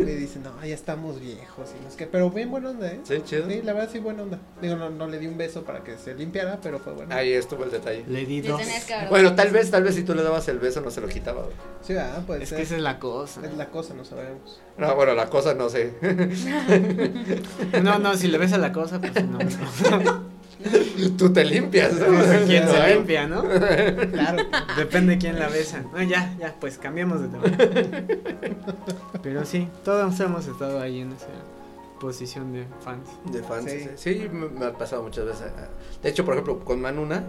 Y me dice, no, ya estamos viejos. Y no es que, pero bien buena onda, ¿eh? Sí, chido. Sí, la verdad sí, buena onda. Digo, no, no le di un beso para que se limpiara, pero fue bueno. Ahí estuvo el detalle. Le di dos. Bueno, tal vez, tal vez si tú le dabas el beso no se lo quitaba. güey. Sí, ah, puede Es ser. que esa es la cosa. Es la cosa, no sabemos. No, bueno, la cosa no sé. No, no, si le ves a la cosa, pues no. Tú te limpias. ¿no? ¿Quién se limpia, no? Claro. Depende quién la besa. No, ya, ya, pues cambiamos de tema. Pero sí, todos hemos estado ahí en esa posición de fans. De fans, Sí. sí. Sí, me, me ha pasado muchas veces. De hecho, por ejemplo, con Manuna,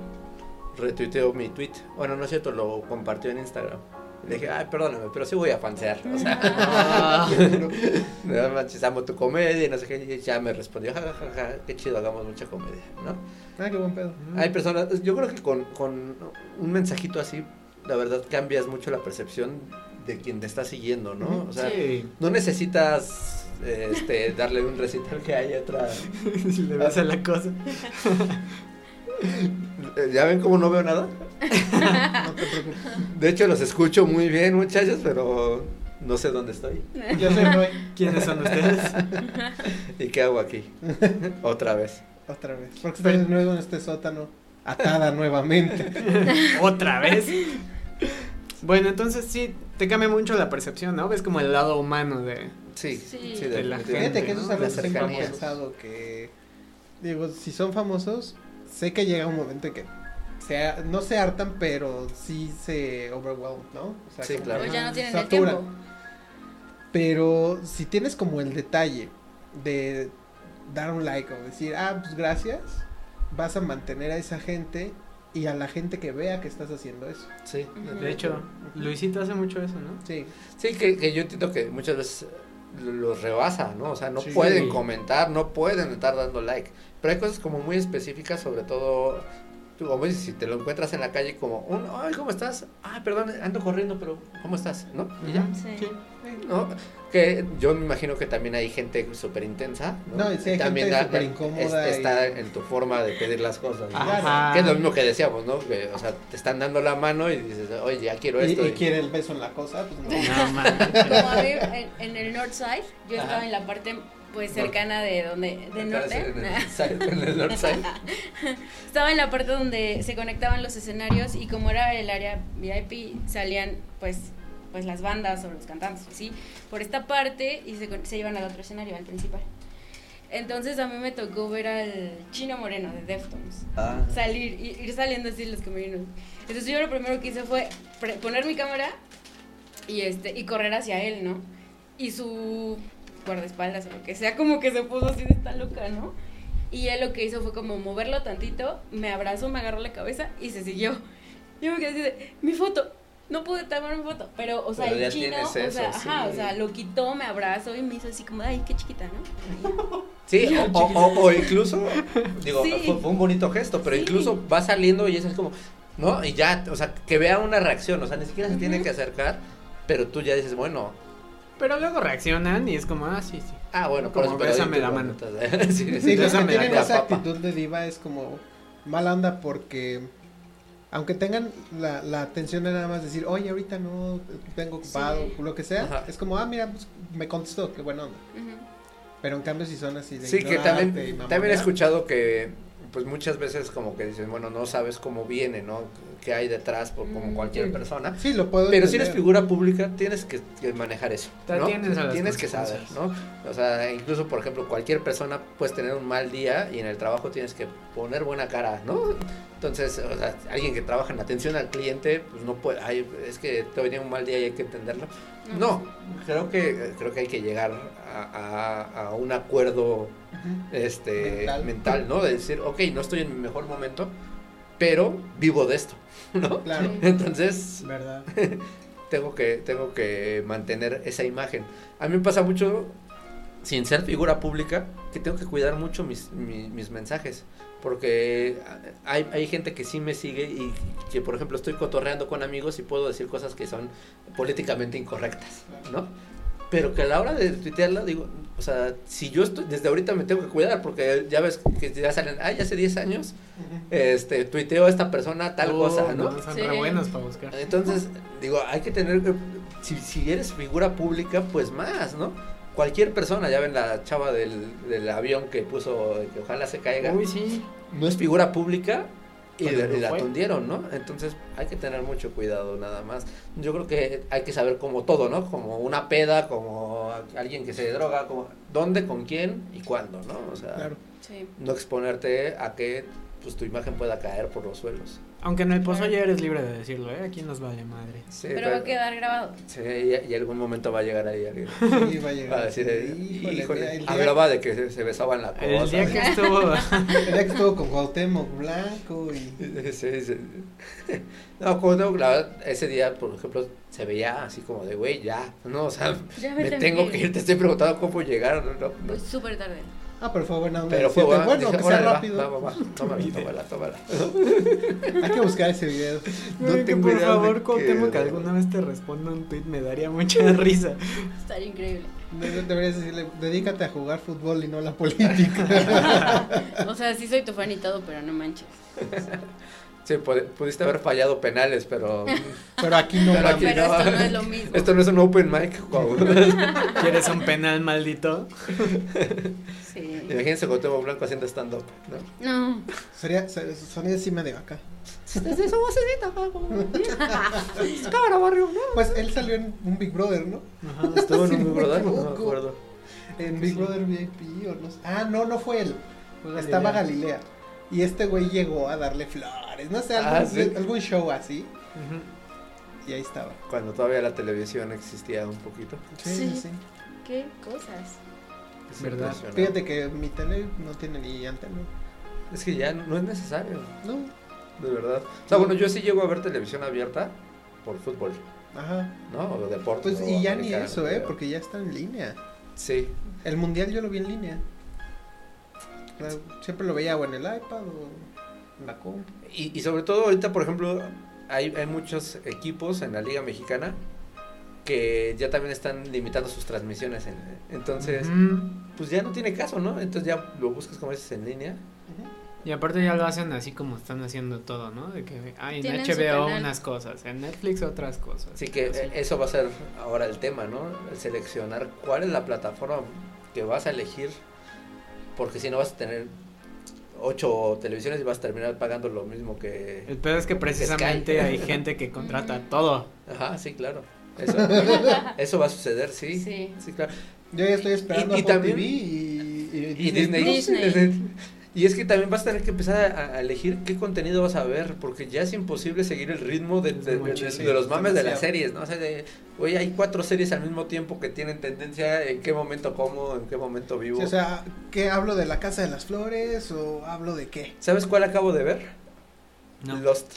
retuiteó mi tweet. Bueno, no es cierto, lo compartió en Instagram. Le dije, ay, perdóname, pero sí voy a fansear. O sea, Ah, no manches, amo tu comedia y no sé qué. Y ya me respondió, ja, ja, ja, ja, qué chido, hagamos mucha comedia, ¿no? Ah, qué buen pedo. Hay personas, yo creo que con, con un mensajito así, la verdad cambias mucho la percepción de quien te está siguiendo, ¿no? O sea, sí. no necesitas este, darle un recital que hay otra. Si le ves a la cosa. Eh, ¿Ya ven cómo no veo nada? No te preocupes. De hecho, los escucho muy bien, muchachos, pero no sé dónde estoy. Yo soy Roy. ¿Quiénes son ustedes? ¿Y qué hago aquí? Otra vez. Otra vez. Porque estás de nuevo en este sótano. Atada nuevamente. Otra vez. Bueno, entonces sí, te cambia mucho la percepción, ¿no? Ves como el lado humano de... Sí, Sí. sí, De la definitivamente. Fíjate que eso es algo que pensado que. Digo, si son famosos, sé que llega un momento en que se, no se hartan, pero sí se overwhelm, ¿no? O sea, Sí, claro. Ya no tienen el saturan. tiempo. Pero si tienes como el detalle de dar un like o decir, ah, pues gracias, vas a mantener a esa gente y a la gente que vea que estás haciendo eso. Sí, De hecho, Luisito hace mucho eso, ¿no? Sí, Sí, que, que yo entiendo que muchas veces lo- los rebasa, ¿no? O sea, no Sí. pueden comentar, no pueden estar dando like. Pero hay cosas como muy específicas, sobre todo, tú, como dices, si te lo encuentras en la calle como, un, ay, ¿cómo estás? Ah, perdón, ando corriendo, pero ¿cómo estás? ¿No? Y ya. Sí. ¿no? Que yo me imagino que también hay gente súper intensa. No, y sí hay también gente da- súper incómoda es- está en tu forma de pedir las cosas. ¿no? Que es lo mismo que decíamos, ¿no? Que, o sea, te están dando la mano y dices, oye, ya quiero y, esto. y quiere el beso en la cosa, pues no. No, man. Como a mí, en, en el Northside, yo Ajá. estaba en la parte pues cercana de donde, de norte. Estaba en la parte donde se conectaban los escenarios y como era el área VIP, salían pues pues las bandas o los cantantes, ¿sí? Por esta parte y se, se iban al otro escenario, al principal. Entonces a mí me tocó ver al Chino Moreno de Deftones Ah. salir, ir saliendo así los camerinos. Entonces yo lo primero que hice fue poner mi cámara y este y correr hacia él, ¿no? Y su guardaespaldas o lo que sea, como que se puso así de esta loca, ¿no? Y él lo que hizo fue como moverlo tantito, me abrazó, me agarró la cabeza y se siguió. Yo me quedé así de, mi foto, no pude tomar mi foto, pero, o sea, Pero el chino, tienes o sea, eso, ajá, sí. o sea, lo quitó, me abrazó y me hizo así como, ay, qué chiquita, ¿no? Sí, o, o- o- o incluso, digo, Sí. fue, fue un bonito gesto, pero Sí. incluso va saliendo y eso es como, ¿no? Y ya, o sea, que vea una reacción, o sea, ni siquiera se tiene que acercar, pero tú ya dices, bueno, Pero luego reaccionan y es como, ah, sí, sí. ah, bueno, Como por eso, bésame la mano. sí, Sí, los que Bésame la tienen esa papa. actitud de diva es como, mala onda porque aunque tengan la, la atención de nada más decir, oye, ahorita no vengo ocupado, Sí. o lo que sea, Ajá. es como, ah, mira, pues, me contestó, qué buena onda. Pero en cambio si son así de Sí, que también, también he escuchado que pues muchas veces como que dicen, bueno, no sabes cómo viene, ¿no? ¿Qué hay detrás por como Mm, cualquier sí. persona? Sí, lo puedo Pero si eres entender. figura pública, tienes que, que manejar eso. ¿no? las Tienes que saber. ¿no? O sea, incluso, por ejemplo, cualquier persona puedes tener un mal día y en el trabajo tienes que poner buena cara, ¿no? Entonces, o sea, alguien que trabaja en atención al cliente, pues no puede, ay, es que te venía un mal día y hay que entenderlo. No, creo que, creo que hay que llegar a, a- a un acuerdo este Mental. mental. ¿no? De decir, ok, no estoy en mi mejor momento, pero vivo de esto, ¿no? Claro. Entonces, verdad. tengo que, tengo que mantener esa imagen. A mí me pasa mucho, sin ser figura pública, que tengo que cuidar mucho mis, mi- mis mensajes. Porque hay, hay gente que sí me sigue y que, por ejemplo, estoy cotorreando con amigos y puedo decir cosas que son políticamente incorrectas, ¿no? Pero que a la hora de tuitearla, digo, o sea, si yo estoy, desde ahorita me tengo que cuidar, porque ya ves que ya salen, ay, hace 10 años, este, tuiteo a esta persona tal Oh, cosa, ¿no? Son Sí. re buenos para buscar. Entonces, digo, hay que tener, que- si, si eres figura pública, pues más, ¿no? Cualquier persona, ya ven la chava del, del avión que puso que ojalá se caiga, Uy, sí. no es figura pública y, la tundieron, ¿no? Entonces hay que tener mucho cuidado nada más. Yo creo que hay que saber como todo, ¿no? Como una peda, como alguien que se droga, como dónde, con quién y cuándo, ¿no? O sea, Claro. Sí. no exponerte a que pues tu imagen pueda caer por los suelos. Aunque en el pozo ya eres libre de decirlo, ¿eh? Aquí nos vale madre. Sí, Pero va a quedar grabado. Sí, y, y algún momento va a llegar ahí alguien. Sí, va a llegar. Va a decir, Híjole, el día- hablaba de que se, se besaban la El cosa. día que estuvo... El día que estuvo con Cuauhtémoc Blanco y... Sí, sí. No, no, la verdad, ese día, por ejemplo, se veía así como de, güey, ya, no, o sea, Ya me tengo que ir, te estoy preguntando cómo llegar, no, no, no. Pues súper tarde. Ah, pero fue buena onda. Pero fue bueno, dije, que sea va, rápido. va, va, va, tómala, tómala, tómala. Hay que buscar ese video. No que tengo por idea de favor, qué- Cuauhtémoc, que alguna vez te responda un tweet, me daría mucha risa. Estaría increíble. De- Deberías decirle, dedícate a jugar fútbol y no a la política. O sea, sí soy tu fan y todo, pero no manches. Sí, pu- pudiste haber fallado penales, pero Pero aquí no Pero aquí mames. Pero no. esto no es lo mismo. esto no es un open mic. ¿Quieres un penal maldito? Sí. Imagínense con Temo Blanco haciendo stand-up, ¿no? No. Sería, se- sonido así medio acá. Desde su vocecita, Cabra barrio, ¿no? Pues él salió en un Big Brother, ¿no? Ajá. Estuvo en un Big Brother, no me acuerdo. En Big Sí. Brother VIP o no sé. Ah, no, no fue él. Fue Estaba Galilea. Y este güey llegó a darle flores. No sé, Ah, algún, ¿sí? algún show así. Y ahí estaba. Cuando todavía la televisión existía un poquito. Sí, Sí. sí. ¿Qué cosas? Es ¿Verdad? impresionante. Fíjate que mi tele no tiene ni antena. Es que ya no es necesario, No. de verdad. O sea, bueno, yo sí llego a ver televisión abierta por fútbol, Ajá. ¿no? O deportes. Pues y ya ni eso, ¿eh? Porque ya está en línea. Sí, El mundial yo lo vi en línea. Siempre lo veía o en el iPad o en la compu. y, y sobre todo ahorita, por ejemplo, hay, hay muchos equipos en la Liga Mexicana que ya también están limitando sus transmisiones. en- entonces, pues ya no tiene caso, ¿no? Entonces ya lo buscas como dices en línea. Y aparte ya lo hacen así como están haciendo todo, ¿no? De que hay en HBO unas cosas, en Netflix otras cosas. Así que Así. eso va a ser ahora el tema, ¿no? El seleccionar cuál es la plataforma que vas a elegir, porque si no vas a tener ocho televisiones y vas a terminar pagando lo mismo que... El peor es que precisamente hay gente que contrata todo. Ajá, sí, claro. Eso, eso va a suceder, sí. Sí. Sí, claro. Yo ya estoy esperando Y- también- TV y, y, Y Disney. Disney. Y es que también vas a tener que empezar a, a elegir qué contenido vas a ver, porque ya es imposible seguir el ritmo de, de- de- Muchísimo, de los mames de las series, ¿no? O sea, de, oye, hay cuatro series al mismo tiempo que tienen tendencia, en qué momento como, en qué momento vivo. Sí, o sea, ¿qué hablo de la Casa de las Flores o hablo de qué? ¿Sabes cuál acabo de ver? No. Lost.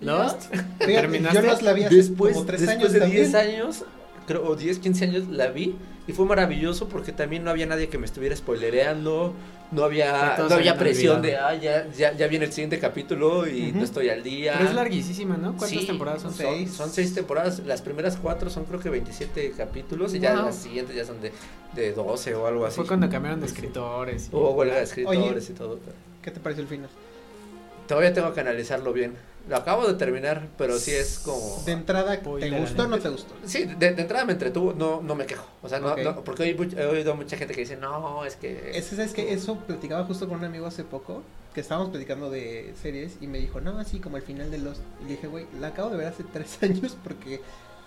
¿Lost? Fíjate, ¿Terminaste? Yo los la vi hace Después, como tres después años de también. 10 años, creo, o 10, 15 años, la vi y fue maravilloso porque también no había nadie que me estuviera spoilereando, no había, no había presión de, ah, ya, ya, ya viene el siguiente capítulo y no estoy al día. Pero es larguísima, ¿no? ¿Cuántas Sí, temporadas son? Seis. son seis temporadas, las primeras cuatro son creo que 27 capítulos y ya las siguientes ya son de, de 12 o algo así. Fue cuando cambiaron de escritores. Hubo huelga de escritores y todo. ¿Qué te pareció el final? todavía tengo que analizarlo bien. Lo acabo de terminar, pero sí es como... De entrada, ¿te gustó o no te gustó? Sí, de, de entrada me entretuvo, no, no me quejo. O sea, no, porque he, he oído mucha gente que dice, no, es que... Ese, ¿sabes que Eso platicaba justo con un amigo hace poco, que estábamos platicando de series y me dijo, no, así como el final de Lost. Y le dije, güey, la acabo de ver hace tres años porque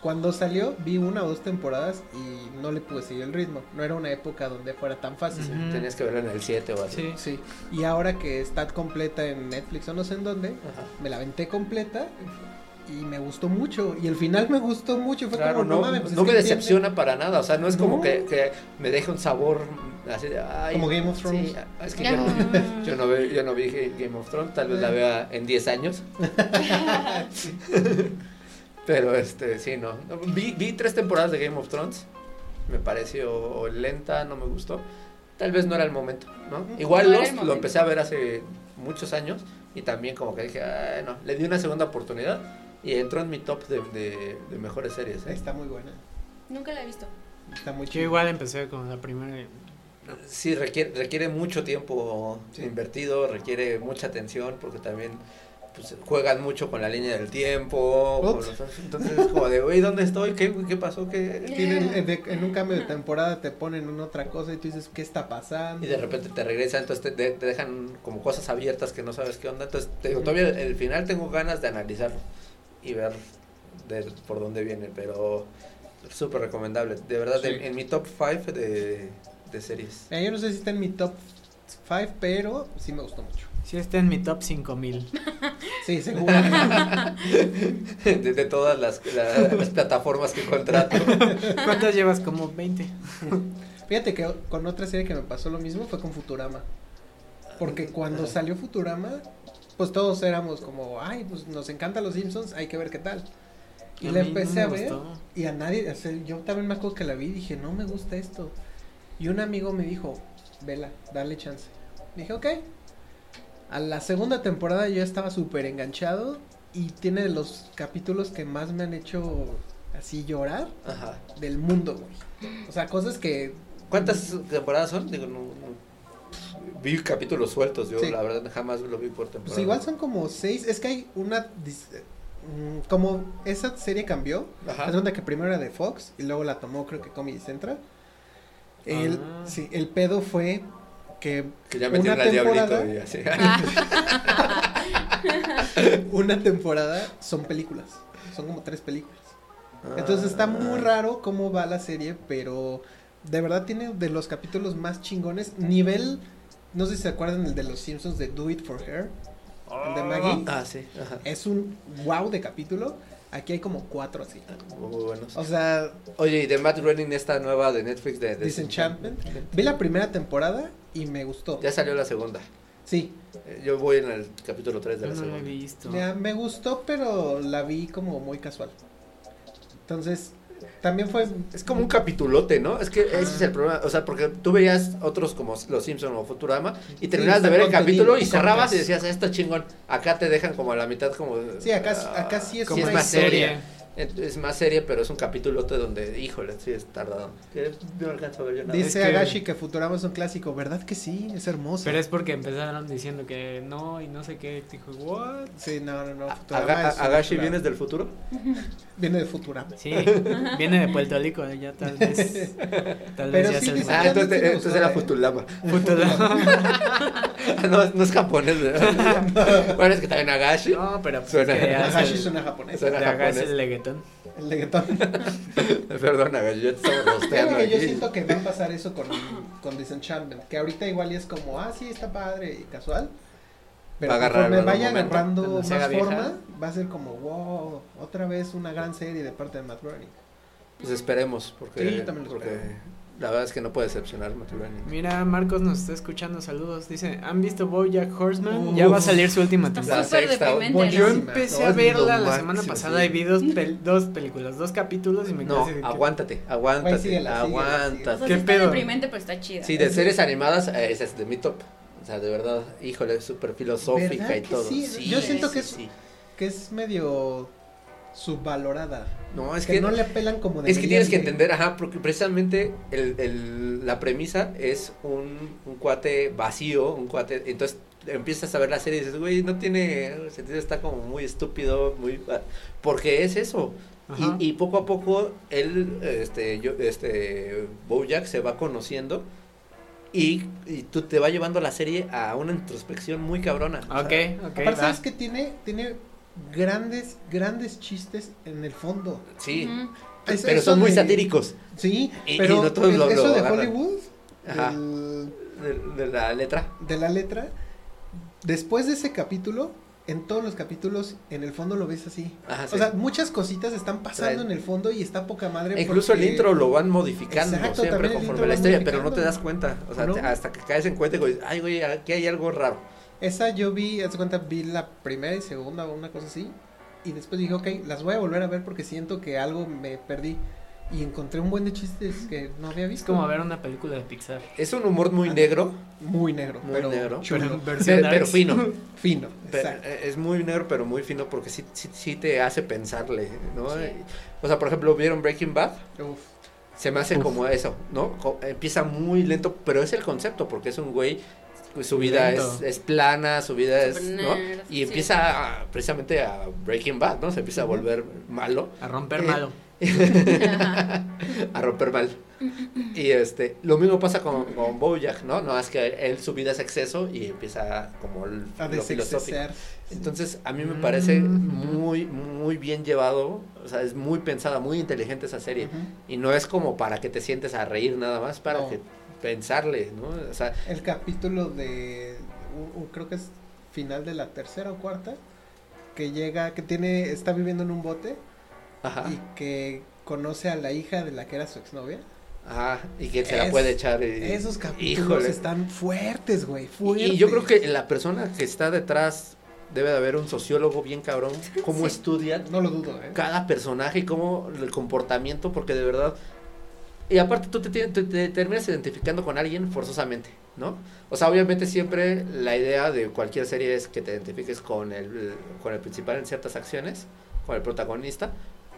cuando salió vi una o dos temporadas y no le pude seguir el ritmo. No era una época donde fuera tan fácil. Sí. Tenías que verlo en el 7 o así. Sí. Sí. Y ahora que está completa en Netflix o no sé en dónde, Ajá. me la aventé completa y me gustó mucho. Y el final me gustó mucho. Fue Claro, como, no, no, mames, pues no es me decepciona para nada, o sea, no es como No. que, que me deje un sabor así de, ay, Como Game of Thrones. Sí, es que yo no, yo no, ve- yo no vi Game of Thrones, tal vez la vea en 10 años. Pero este, sí, no. No, Vi, vi tres temporadas de Game of Thrones, me pareció lenta, no me gustó. Tal vez no era el momento, ¿no? Igual No Lost lo empecé a ver hace muchos años y también como que dije, ay, no, le di una segunda oportunidad y entró en mi top de, de- de mejores series. ¿eh? Está muy buena. Nunca la he visto. Está muy Yo igual empecé con la primera. Sí, requiere, requiere mucho tiempo Sí. invertido, requiere mucha atención porque también pues, juegan mucho con la línea del tiempo. con Ups. los- entonces es como de, güey, ¿dónde estoy? ¿Qué, qué pasó? ¿Qué? Tienen- en, de- en un cambio de temporada te ponen en otra cosa y tú dices, ¿qué está pasando? Y de repente te regresan, entonces te, de- te dejan como cosas abiertas que no sabes qué onda. Entonces, te digo, todavía el, el final tengo ganas de analizarlo y ver de, por dónde viene, pero súper recomendable. De verdad, Sí. en mi top 5 de, de series. Eh, yo no sé si está en mi top 5, pero sí me gustó mucho. Sí está en mi top 5000. Sí, seguro. de, de todas las, la- las plataformas que contrato. ¿Cuántas llevas? Como 20. Fíjate que con otra serie que me pasó lo mismo fue con Futurama. Porque cuando salió Futurama, pues todos éramos como, ay, pues nos encantan los Simpsons, hay que ver qué tal. Y A la no empecé a ver gustó. y a nadie, o sea, yo también me acuerdo que la vi y dije, no me gusta esto. Y un amigo me dijo, vela, dale chance. Dije, ok. A la segunda temporada yo estaba súper enganchado y tiene de los capítulos que más me han hecho así llorar Ajá. del mundo, güey. O sea, cosas que ¿Cuántas temporadas son? Digo, no, no- Vi capítulos sueltos, yo Sí. la verdad jamás lo vi por temporada. Pues igual son como seis. Es que hay una. mm, Como esa serie cambió. Ajá. Es donde que primero era de Fox y luego la tomó, creo que Comedy Central. El, Ah. sí, el pedo fue que Que ya una metieron al diablito temporada- y así. una temporada son películas. Son como tres películas. Entonces está muy Ah. raro cómo va la serie, pero de verdad tiene de los capítulos más chingones. Nivel. No sé si se acuerdan el de los Simpsons de Do It for Her. El de Maggie. Ah, sí. Ajá. Es un wow de capítulo. Aquí hay como cuatro así. Muy buenos. O sea, Oye, y de Matt Groening esta nueva de Netflix de, de Disenchantment. Vi la primera temporada y me gustó. Ya salió la segunda. Sí, Eh, Yo voy en el capítulo 3 de la no lo he segunda. visto. ya me gustó, pero la vi como muy casual. Entonces, también fue. Es como un capitulote, ¿no? Es que ese es el problema. O sea, porque tú veías otros como Los Simpson o Futurama y terminabas de ver el capítulo y cerrabas y decías, "Ah, esto chingón. Acá te dejan como a la mitad como... Sí, acá, ah, acá sí es Como una es más historia. Es es más serie, pero es un capítulote donde, híjole, sí es tardado. Que No alcanzo a ver yo nada. Dice Es que- Agashi que Futurama es un clásico. ¿Verdad que sí? Es hermoso. Pero es porque empezaron diciendo que no y no sé qué. Dijo, ¿what? Sí, no, no, no. Futurama Aga- es Agashi. ¿vienes del futuro? Viene de Futurama. Sí, viene de Puerto Rico, ya tal vez. Tal Pero vez ya sí se Ah, entonces, me entonces era ¿eh? Futulama. Futuro. no, no es japonés. ¿verdad? bueno, es que también Agashi. No, pero pues Suena. es Agashi suena japonés. Suena de hagas japonés. El leguetón. El leguetón. Perdón, Agashi, ya te rosteando que yo siento que va a pasar eso con, con Disenchantment, que ahorita igual y es como, ah, sí, está padre y casual. Pero Va conforme vaya momento, agarrando más vieja. forma, va a ser como, wow, otra vez una gran serie de parte de Matt Groening. Pues esperemos, porque, Sí, también lo porque espero. La verdad es que no puede decepcionar Groening. Mira, Marcos nos está escuchando, saludos. Dice, ¿han visto Bojack Horseman? Uf. ya va a salir su última Está temporada. Sexta. Yo empecé No, a es verla la semana máximo, pasada sí. y vi dos, pel- dos películas, dos capítulos y me No, quedé que- aguántate, aguántate, síguela, síguela, aguántate. ¿Qué está pedo? deprimente, pero está chida. Sí, de series animadas, eh, esa es de mi top. O sea, de verdad, híjole, súper filosófica ¿Verdad y todo. sí? Yo siento que es- sí. Que es medio subvalorada. No, es que, que, no le apelan como de es que tienes que entender, ajá, porque precisamente el, el- la premisa es un, un cuate vacío, un cuate, entonces empiezas a ver la serie y dices, güey, no tiene sentido, está como muy estúpido, muy... Porque es eso. Y, y poco a poco él, este, yo, este, Bojack se va conociendo y, y tú te va llevando la serie a una introspección muy cabrona. O sea, Ok, ok. Aparte, sabes que tiene, tiene grandes, grandes chistes en el fondo. Sí, pero son muy de- satírico Sí, Y- y pero no todos el- lo- eso lo de agarran. Hollywood, Ajá. del- de, de la letra. de la letra, después de ese capítulo, en todos los capítulos, en el fondo lo ves así. Ajá, sí. O sea, muchas cositas están pasando en el fondo y está poca madre. E incluso el intro lo van modificando Exacto, siempre conforme la historia, pero no te das cuenta. O sea, ¿No? te- hasta que caes en cuenta y dices, ay, güey, aquí hay algo raro. Esa yo vi, haz de cuenta, vi la primera y segunda o una cosa así. Y después dije, ok, las voy a volver a ver porque siento que algo me perdí. Y encontré un buen de chistes que no había Es visto. como ver una película de Pixar. Es un humor muy negro, Muy negro, Muy pero negro. Pero en versión pero, pero darks. fino. Fino, Pero, exacto. eh, es muy negro, pero muy fino porque sí, sí, sí te hace pensarle, ¿no? Sí. O sea, por ejemplo, ¿vieron Breaking Bad? Uf. Se me hace Uf. como eso, ¿no? Empieza muy lento, pero es el concepto, porque es un güey, pues, su vida es, es plana, su vida es, ¿no? Y sí. empieza a- precisamente a Breaking Bad, ¿no? Se empieza a volver malo, A romper Eh, malo. a romper mal. Y este, lo mismo pasa con, con Bojack, ¿no? No es que él su vida es exceso y empieza como el, A lo filosófico. Entonces, a mí me parece Mm. muy, muy bien llevado, o sea, es muy pensada, muy inteligente esa serie. Y no es como para que te sientes a reír nada más, para No. que pensarle, ¿no? O sea, El capítulo de, creo que es final de la tercera o cuarta, que llega, que tiene, está viviendo en un bote ajá, y que conoce a la hija de la que era su exnovia. ajá, y que se la puede echar. Esos capítulos híjole. están fuertes, güey, Y, fuertes. y yo creo que la persona que está detrás debe de haber un sociólogo bien cabrón, cómo Sí. estudian No lo dudo, ¿eh? cada personaje y cómo el comportamiento, porque de verdad. Y aparte tú te, te- te terminas identificando con alguien forzosamente, ¿no? O sea, obviamente siempre la idea de cualquier serie es que te identifiques con el, con el principal en ciertas acciones, con el protagonista,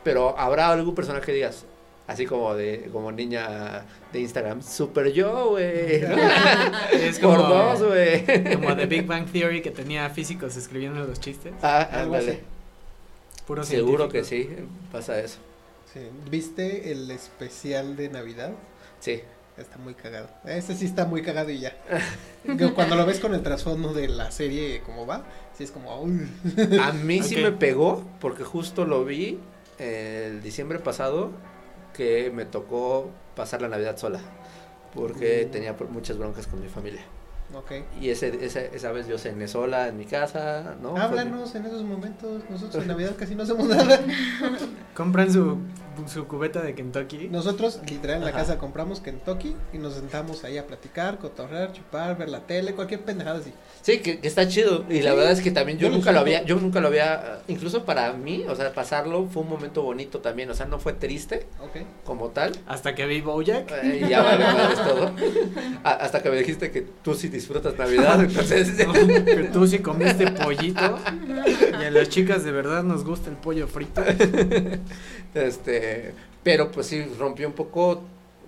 pero habrá algún personaje que digas, así como de como niña de Instagram, super yo, güey. ¿no? Es Por como, dos, güey. como The Big Bang Theory que tenía físicos escribiendo los chistes. Ah, ándale. Puro Seguro que sí, pasa eso. Sí. ¿Viste el especial de Navidad? Sí. Está muy cagado. Ese sí está muy cagado y ya. Cuando lo ves con el trasfondo de la serie, cómo va, sí es como, uy. A mí sí me pegó porque justo lo vi el diciembre pasado que me tocó pasar la Navidad sola porque Mm. tenía muchas broncas con mi familia. Ok. Y ese, esa, esa vez yo cené sola en mi casa, ¿no? Háblanos en esos momentos. Nosotros en Navidad casi no hacemos nada. Compran su, su cubeta de Kentucky. Nosotros, literal, en la Ajá. casa compramos Kentucky y nos sentamos ahí a platicar, cotorrear, chupar, ver la tele, cualquier pendejada así. Sí, que, que está chido. Y la verdad es que también yo, nunca lo había, yo nunca lo había, incluso para mí, o sea, pasarlo fue un momento bonito también. O sea, no fue triste Ok. como tal. Hasta que vi Bojack. Eh, y ya vale madres todo. A- hasta que me dijiste que tú sí disfrutas Navidad, entonces. que tú sí comiste pollito. Y a las chicas de verdad nos gusta el pollo frito. Este, pero pues sí, rompió un poco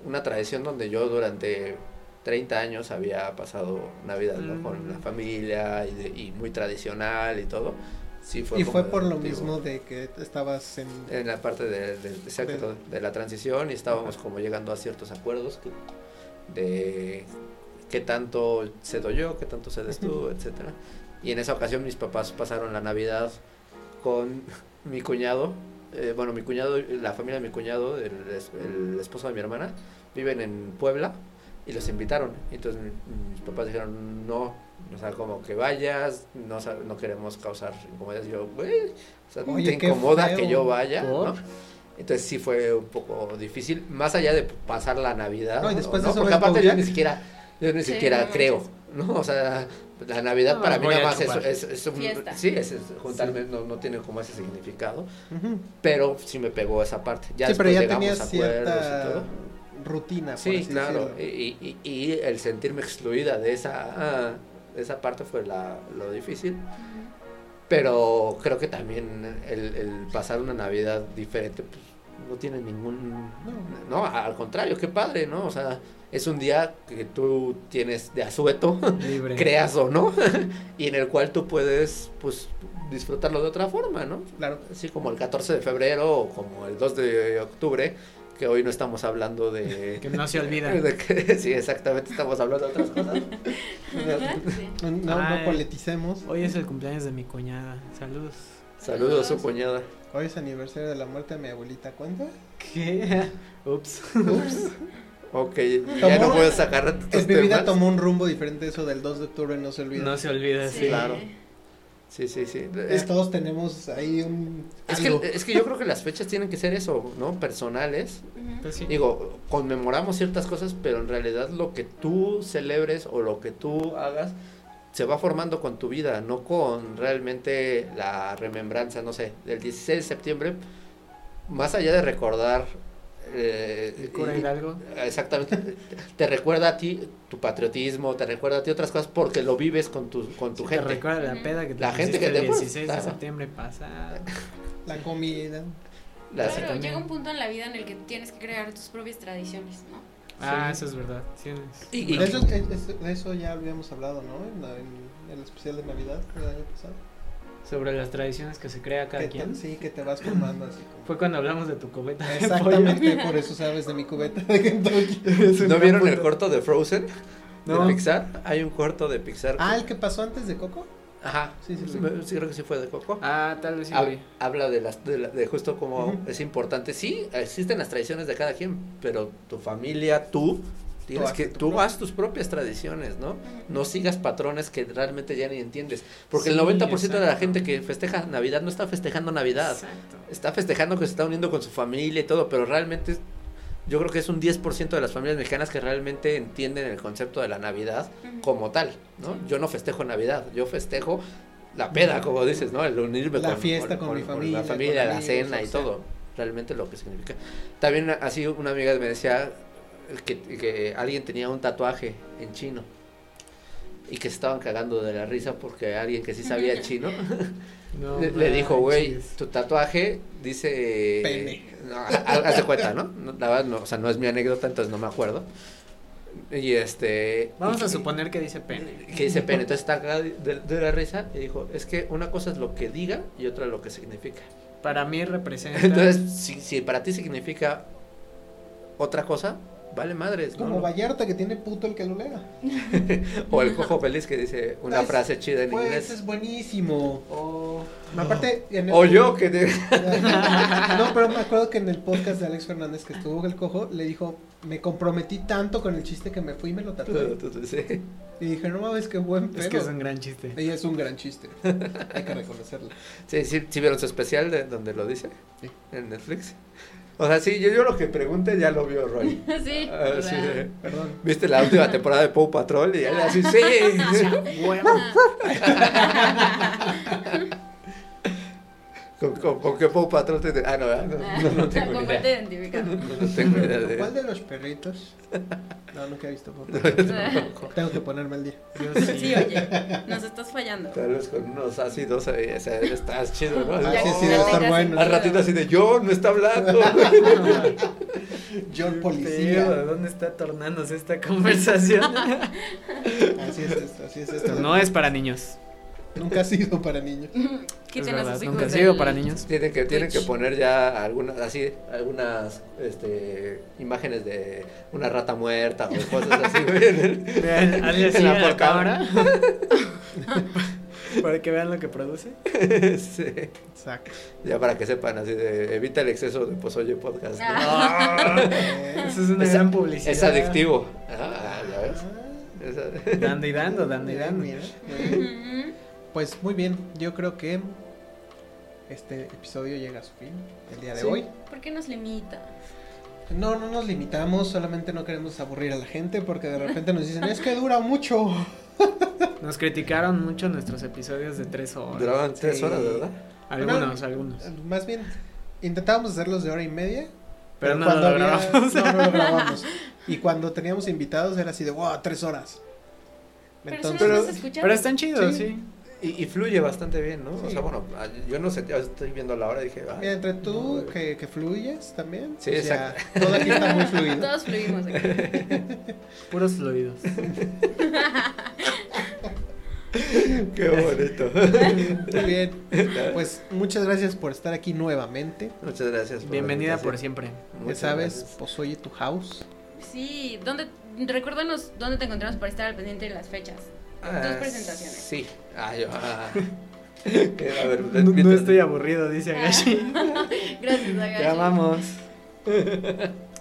una tradición donde yo durante 30 años había pasado Navidad, ¿no? Mm. Con la familia y, de- y muy tradicional y todo. Sí fue y fue por lo mismo de que estabas en... En la parte de, de- exacto, de la transición y estábamos como llegando a ciertos acuerdos que- de qué tanto cedo yo, qué tanto cedes tú, etcétera. Y en esa ocasión mis papás pasaron la Navidad con mi cuñado. Eh, bueno, mi cuñado, la familia de mi cuñado, el, es- el esposo de mi hermana, viven en Puebla y los invitaron. Entonces mi- mis papás dijeron, no, o sea, como que vayas, no, no queremos causar incomodidad. Y yo, güey, o sea, Oye, te incomoda feo. que yo vaya. Entonces sí fue un poco difícil, más allá de pasar la Navidad. No, y después de ¿no? eso Porque aparte yo ni siquiera, yo ni Sí, siquiera no creo, manches. ¿No? O sea, la Navidad No, para mí nada más es, es, es un, Fiesta. sí, es, es juntarme, no, no tiene como ese significado, pero sí me pegó esa parte. Ya sí, pero después ya llegamos tenías a acuerdos y cierta todo. rutina. por Sí, así claro, decirlo. y, y, y el sentirme excluida de esa, ah, de esa parte fue la, lo difícil. Pero creo que también el, el pasar una Navidad diferente, pues, no tiene ningún... No, al contrario, qué padre, ¿no? O sea, es un día que tú tienes de asueto, Libre. creas o no, y en el cual tú puedes, pues, disfrutarlo de otra forma, ¿no? Claro. Así como el 14 de febrero o como el 2 de octubre, que hoy no estamos hablando de... Que no se olvida. de que, sí, exactamente, estamos hablando de otras cosas. No, no Ay. politicemos. Hoy es el cumpleaños de mi cuñada. Saludos. Saludos a su cuñada. Hoy es aniversario de la muerte de mi abuelita. ¿Cuenta? ¿Qué? Ups. Ups. Ok, ya no puedo sacar tus mi vida tomó un rumbo diferente eso del 2 de octubre, no se olvida. No se olvida, sí. Claro. Sí, sí, sí. Es, todos tenemos ahí un... Es algo. que, es que yo creo que las fechas tienen que ser eso, ¿no? Personales. Pues sí. Digo, conmemoramos ciertas cosas, pero en realidad lo que tú celebres o lo que tú hagas se va formando con tu vida, no con realmente la remembranza, no sé, del 16 de septiembre, más allá de recordar... eh, El cura y- Hidalgo. Exactamente. te recuerda a ti tu patriotismo, te recuerda a ti otras cosas porque lo vives con tu, con tu Te gente. recuerda la peda que te La gente que te el fue, 16 de claro. septiembre pasado. La comida. Claro, también. llega un punto en la vida en el que tienes que crear tus propias tradiciones, ¿no? Ah, Sí. eso es verdad. Tienes. Y- y- De eso, es- es- de eso ya habíamos hablado, ¿no? En, la- en el especial de Navidad del año pasado. Sobre las tradiciones que se crea cada Que quien. sí, que te vas formando así como... Fue cuando hablamos de tu cubeta. Exactamente, por eso sabes de mi cubeta de Kentucky. ¿No vieron el corto de Frozen? No. De Pixar. Hay un corto de Pixar. Ah, el que pasó antes de Coco. Ajá. Sí, sí, sí. Sí, creo que sí fue de Coco. Ah, tal vez sí. Hab- habla de las de, la- de justo como Ujú. es importante. Sí, existen las tradiciones de cada quien, pero tu familia, tú tienes Tú que tú haz tus propias tradiciones, ¿no? No sigas patrones que realmente ya ni entiendes, porque el Sí, 90% de la exacto. gente que festeja Navidad no está festejando Navidad. Exacto. Está festejando que se está uniendo con su familia y todo, pero realmente yo creo que es un 10% de las familias mexicanas que realmente entienden el concepto de la Navidad como tal, ¿no? Yo no festejo Navidad, yo festejo la peda, como dices, ¿no? El unirme La con, fiesta con mi familia, la familia, con la amigos, cena o y sea. todo, realmente lo que significa. También así una amiga me decía que, que alguien tenía un tatuaje en chino y que se estaban cagando de la risa porque alguien que sí sabía chino No le, le dijo, güey, tu tatuaje dice... Pene. No, ha- haz de cuenta, ¿no? No, La verdad, no, o sea, no es mi anécdota, entonces no me acuerdo. Y este... Vamos y- a suponer que dice pene. Que dice pene, entonces está cagado de, de la risa y dijo, es que una cosa es lo que diga y otra lo que significa. Para mí representa. Entonces, si, si para ti significa otra cosa, vale madres, ¿no? Como Vallarta que tiene puto el que lo lea. O el cojo feliz que dice una Es- frase chida en Pues inglés. es buenísimo. O aparte en el- O yo que te... No, pero me acuerdo que en el podcast de Alex Fernández que estuvo el cojo le dijo, "Me comprometí tanto con el chiste que me fui y me lo tatué." Sí. Y dije, "No mames, qué buen pedo." Es que es un gran chiste. Ella es un gran chiste. Hay que reconocerlo. Sí, sí, sí vieron su especial de donde lo dice Sí. en Netflix. O sea, sí, yo, yo lo que pregunte ya lo vio Roy. sí. Ah, o sí. Perdón. ¿Viste la última temporada de Paw Patrol? Y él así, sí. Huevo. ¿Con, con, con qué Paw Patrol te.? Ah, no, no, no, no tengo ¿Con ni cuál te idea. identificas? No, no tengo idea de. ¿Cuál de los perritos? No, nunca he visto. Tengo que ponerme al día. Sí. Sí, oye, nos estás fallando. Tal vez con unos ácidos ahí, o sea, estás chido, ¿no? Ah, sí, sí, debe estar bueno. Al ratito así de, yo, no está hablando. John Policía. ¿Dónde está tornándose esta conversación? Así es esto, así es esto. no es para niños. Nunca ha sido para niños. Verdad, nunca ha sido para niños. Tienen que, tienen que poner ya algunas, así, algunas, este, imágenes de una rata muerta o cosas así, güey, en el- Vean, en la cámara. para que vean lo que produce. sí. Exacto. Ya para que sepan, así de, evita el exceso de Pozoye Podcast. ¿no? Ah. Eso es una Es- gran publicidad. Es adictivo. Ah, ya ves. Ah, Dando y dando, dando y dando. mira. Pues muy bien, yo creo que este episodio llega a su fin el día de Sí. hoy. ¿Por qué nos limita? No, no nos limitamos, solamente no queremos aburrir a la gente porque de repente nos dicen, es que dura mucho. Nos criticaron mucho nuestros episodios de tres horas. Duraban tres Sí. horas, ¿verdad? Algunos, algunos. Más bien, intentábamos hacerlos de hora y media. Pero no cuando lo había- grabamos. No, no lo grabamos. Y cuando teníamos invitados era así de, wow, tres horas. Pero Entonces, Pero, pero están chidos, Sí. sí. Y, y fluye bastante bien, ¿no? O sea, bueno, yo no sé, ya estoy viendo la hora y dije, "Ay, Mira, entre tú, no, que, que fluyes también. Sí, o sea, exacto. todo aquí está muy fluido. Todos fluimos aquí. Puros fluidos. Qué bonito. Muy bien. Pues muchas gracias por estar aquí nuevamente. Muchas gracias. por Bienvenida por siempre. Ya sabes, gracias. pues oye tu house. Sí, ¿dónde, recuérdanos dónde te encontramos para estar al pendiente de las fechas. Ah, Dos presentaciones. Sí. Ah, yo, ah. A ver, No, estoy aburrido, dice Agashi. Gracias, Agashi. Te amamos.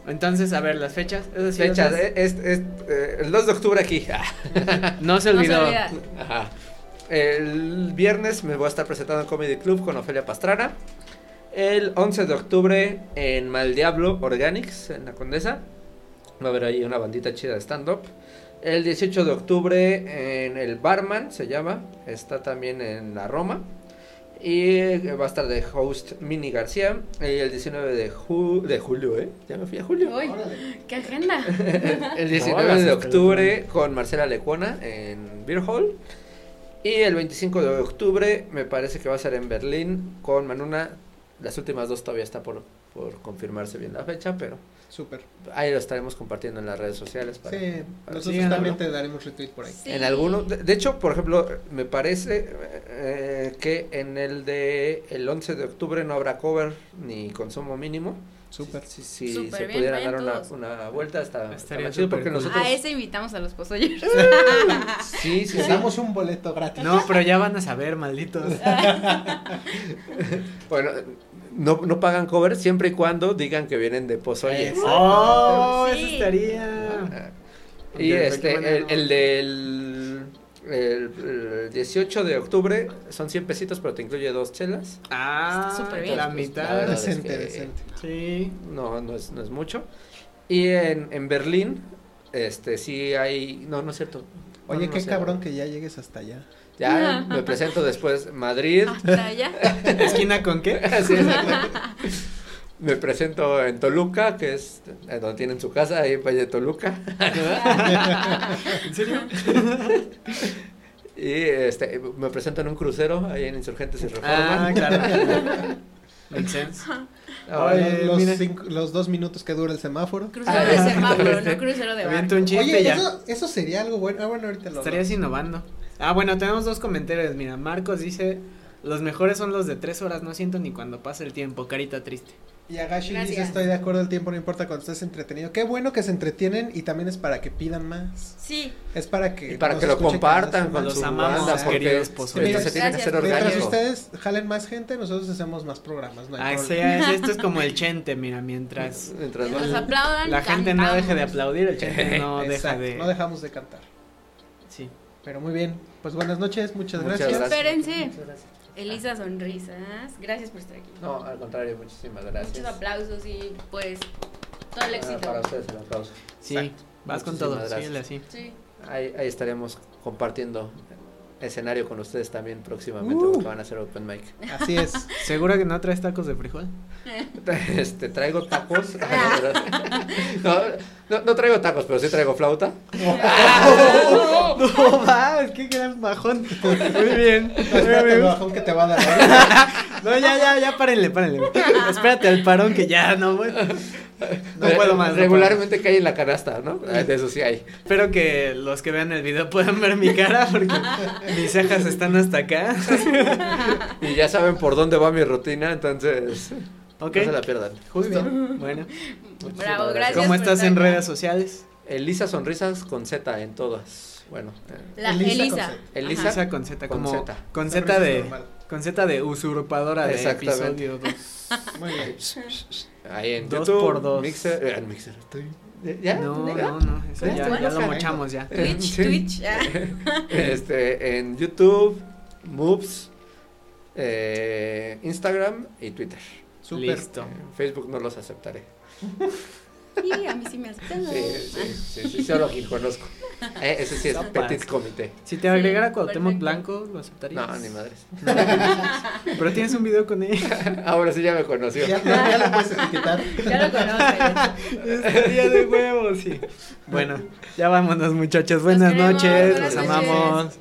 Entonces, a ver, las fechas. esas Fechas, ves. eh, es, es, eh, el 2 de octubre aquí. Ah, No se No se olvidó. Ajá. El viernes me voy a estar presentando en Comedy Club con Ofelia Pastrana. El 11 de octubre en Maldiablo Organics, en la Condesa. Va a haber ahí una bandita chida de stand-up. El 18 de octubre en el Barman, se llama. Está también en la Roma. Y va a estar de host Mini García. Y el 19 de, ju- de julio, ¿eh? Ya me fui a julio. Uy, qué agenda. El 19 Hola, de octubre con Marcela Lecuona en Beer Hall. Y el 25 de octubre me parece que va a ser en Berlín con Manuna. Las últimas dos todavía está por, por confirmarse bien la fecha, pero Súper. ahí lo estaremos compartiendo en las redes sociales. para- Sí, para- nosotros también ¿no? te daremos retweet por ahí. Sí. En algunos, de, de hecho, por ejemplo, me parece eh, que en el de el 11 de octubre no habrá cover ni consumo mínimo. Súper. Si, si Súper se bien, pudieran dar una, una vuelta, está, Estaría chido porque cool. nosotros... A ese invitamos a los pozolleros. Sí, sí, Te sí. damos un boleto gratis. No, pero ya van a saber, malditos. Bueno, no, no pagan cover siempre y cuando digan que vienen de Pozoye. Exacto. Oh, Sí. eso estaría. Y ¿De- de este, el, del el, el 18 de octubre son 100 pesitos, pero te incluye dos chelas. Ah, Está súper bien. la La mitad. verdad es Decente, que- decente. Sí. No, no es, no es mucho. Y en, en Berlín, este, sí hay, no, no es cierto. No, Oye, no qué sé. cabrón que ya llegues hasta allá. Ya me presento después Madrid. Hasta allá. ¿Esquina con qué? Así es. Me presento en Toluca, que es eh, donde tienen su casa, ahí en Valle de Toluca. ¿En serio? Y este, me presento en un crucero ahí en Insurgentes y Reforma. Ah, claro. Makes sense. Ah, Oye, los, cinco- los dos minutos que dura el semáforo. Crucero de semáforo, no crucero de barco. un chiste Oye, ya. eso, eso sería algo bueno. Ah, bueno, ahorita lo Estarías innovando. Ah, bueno, tenemos dos comentarios. Mira, Marcos dice: Los mejores son los de tres horas. No siento ni cuando pasa el tiempo. Carita triste. Y Agashi dice, estoy de acuerdo, el tiempo no importa cuando estés entretenido. Qué bueno que se entretienen y también es para que pidan más. Sí, Es para que... Y para que lo compartan con. Los banda, porque queridos se tiene que Mientras ustedes jalen más gente, nosotros hacemos más programas, no hay Ah, problema. sí, esto es como el chente, mira, mientras Mientras aplaudan. la gente no deje de aplaudir, el chente no deja de... no dejamos de cantar. Pero muy bien, pues buenas noches, muchas, Muchas gracias. gracias. Espérense. Muchas gracias. Elisa Sonrisas, gracias por estar aquí. No, al contrario, muchísimas gracias. Muchos aplausos y pues todo el Ah, éxito. para ustedes el aplauso. Sí, Exacto. vas con todo, síguele así. Sí. Ahí, ahí estaremos compartiendo escenario con ustedes también próximamente Uh. porque van a hacer open mic. Así es. ¿Seguro que no traes tacos de frijol? Este, traigo tacos. No, no, no traigo tacos, pero sí traigo flauta. No, mames, qué gran bajón. Muy bien. No, espérate el bajón que te va a dar. No, ya, ya, ya, párenle, párenle. Espérate al parón que ya no, güey. No puedo más. no puedo. Regularmente cae en la canasta, ¿no? Ah, De eso sí hay. Espero que los que vean el video puedan ver mi cara porque mis cejas están hasta acá. Y ya saben por dónde va mi rutina, entonces Ok. no se la pierdan. Justo. Bueno. Bravo, Muchísimas gracias. ¿Cómo estás en redes sociales? Elisa Sonrisas con Z en todas. Bueno, eh, La Elisa Elisa. con Z. Con Z, Con como Z. con Sonrisas Z de normal. con Z de usurpadora de Exactamente. episodio 2. Muy bien. ahí en Dos YouTube, por dos. Mixer, eh, Mixer. ¿Ya? No, ¿Ya? no, no, eso ¿Ya? ya, Bueno, ya lo mochamos ya. Twitch, Sí. Twitch. ah. Este, en YouTube, Moves, eh, Instagram y Twitter. Listo. En Facebook no los aceptaré. Y a mí sí me aceptan. Sí, sí, sí, sí, solo quien conozco. Eh, ese sí es Sopas. Petit Comité. Si te agregara Sí, Cuauhtémoc. Blanco, ¿lo aceptarías? No, ni madres. Pero tienes un video con él. Ahora sí ya me conoció. Ya, ya, ya lo puedes etiquetar. Ya lo conoces. Estaría de huevos, sí. Bueno, ya vámonos muchos. Buenas queremos, noches, buenas los noches. amamos.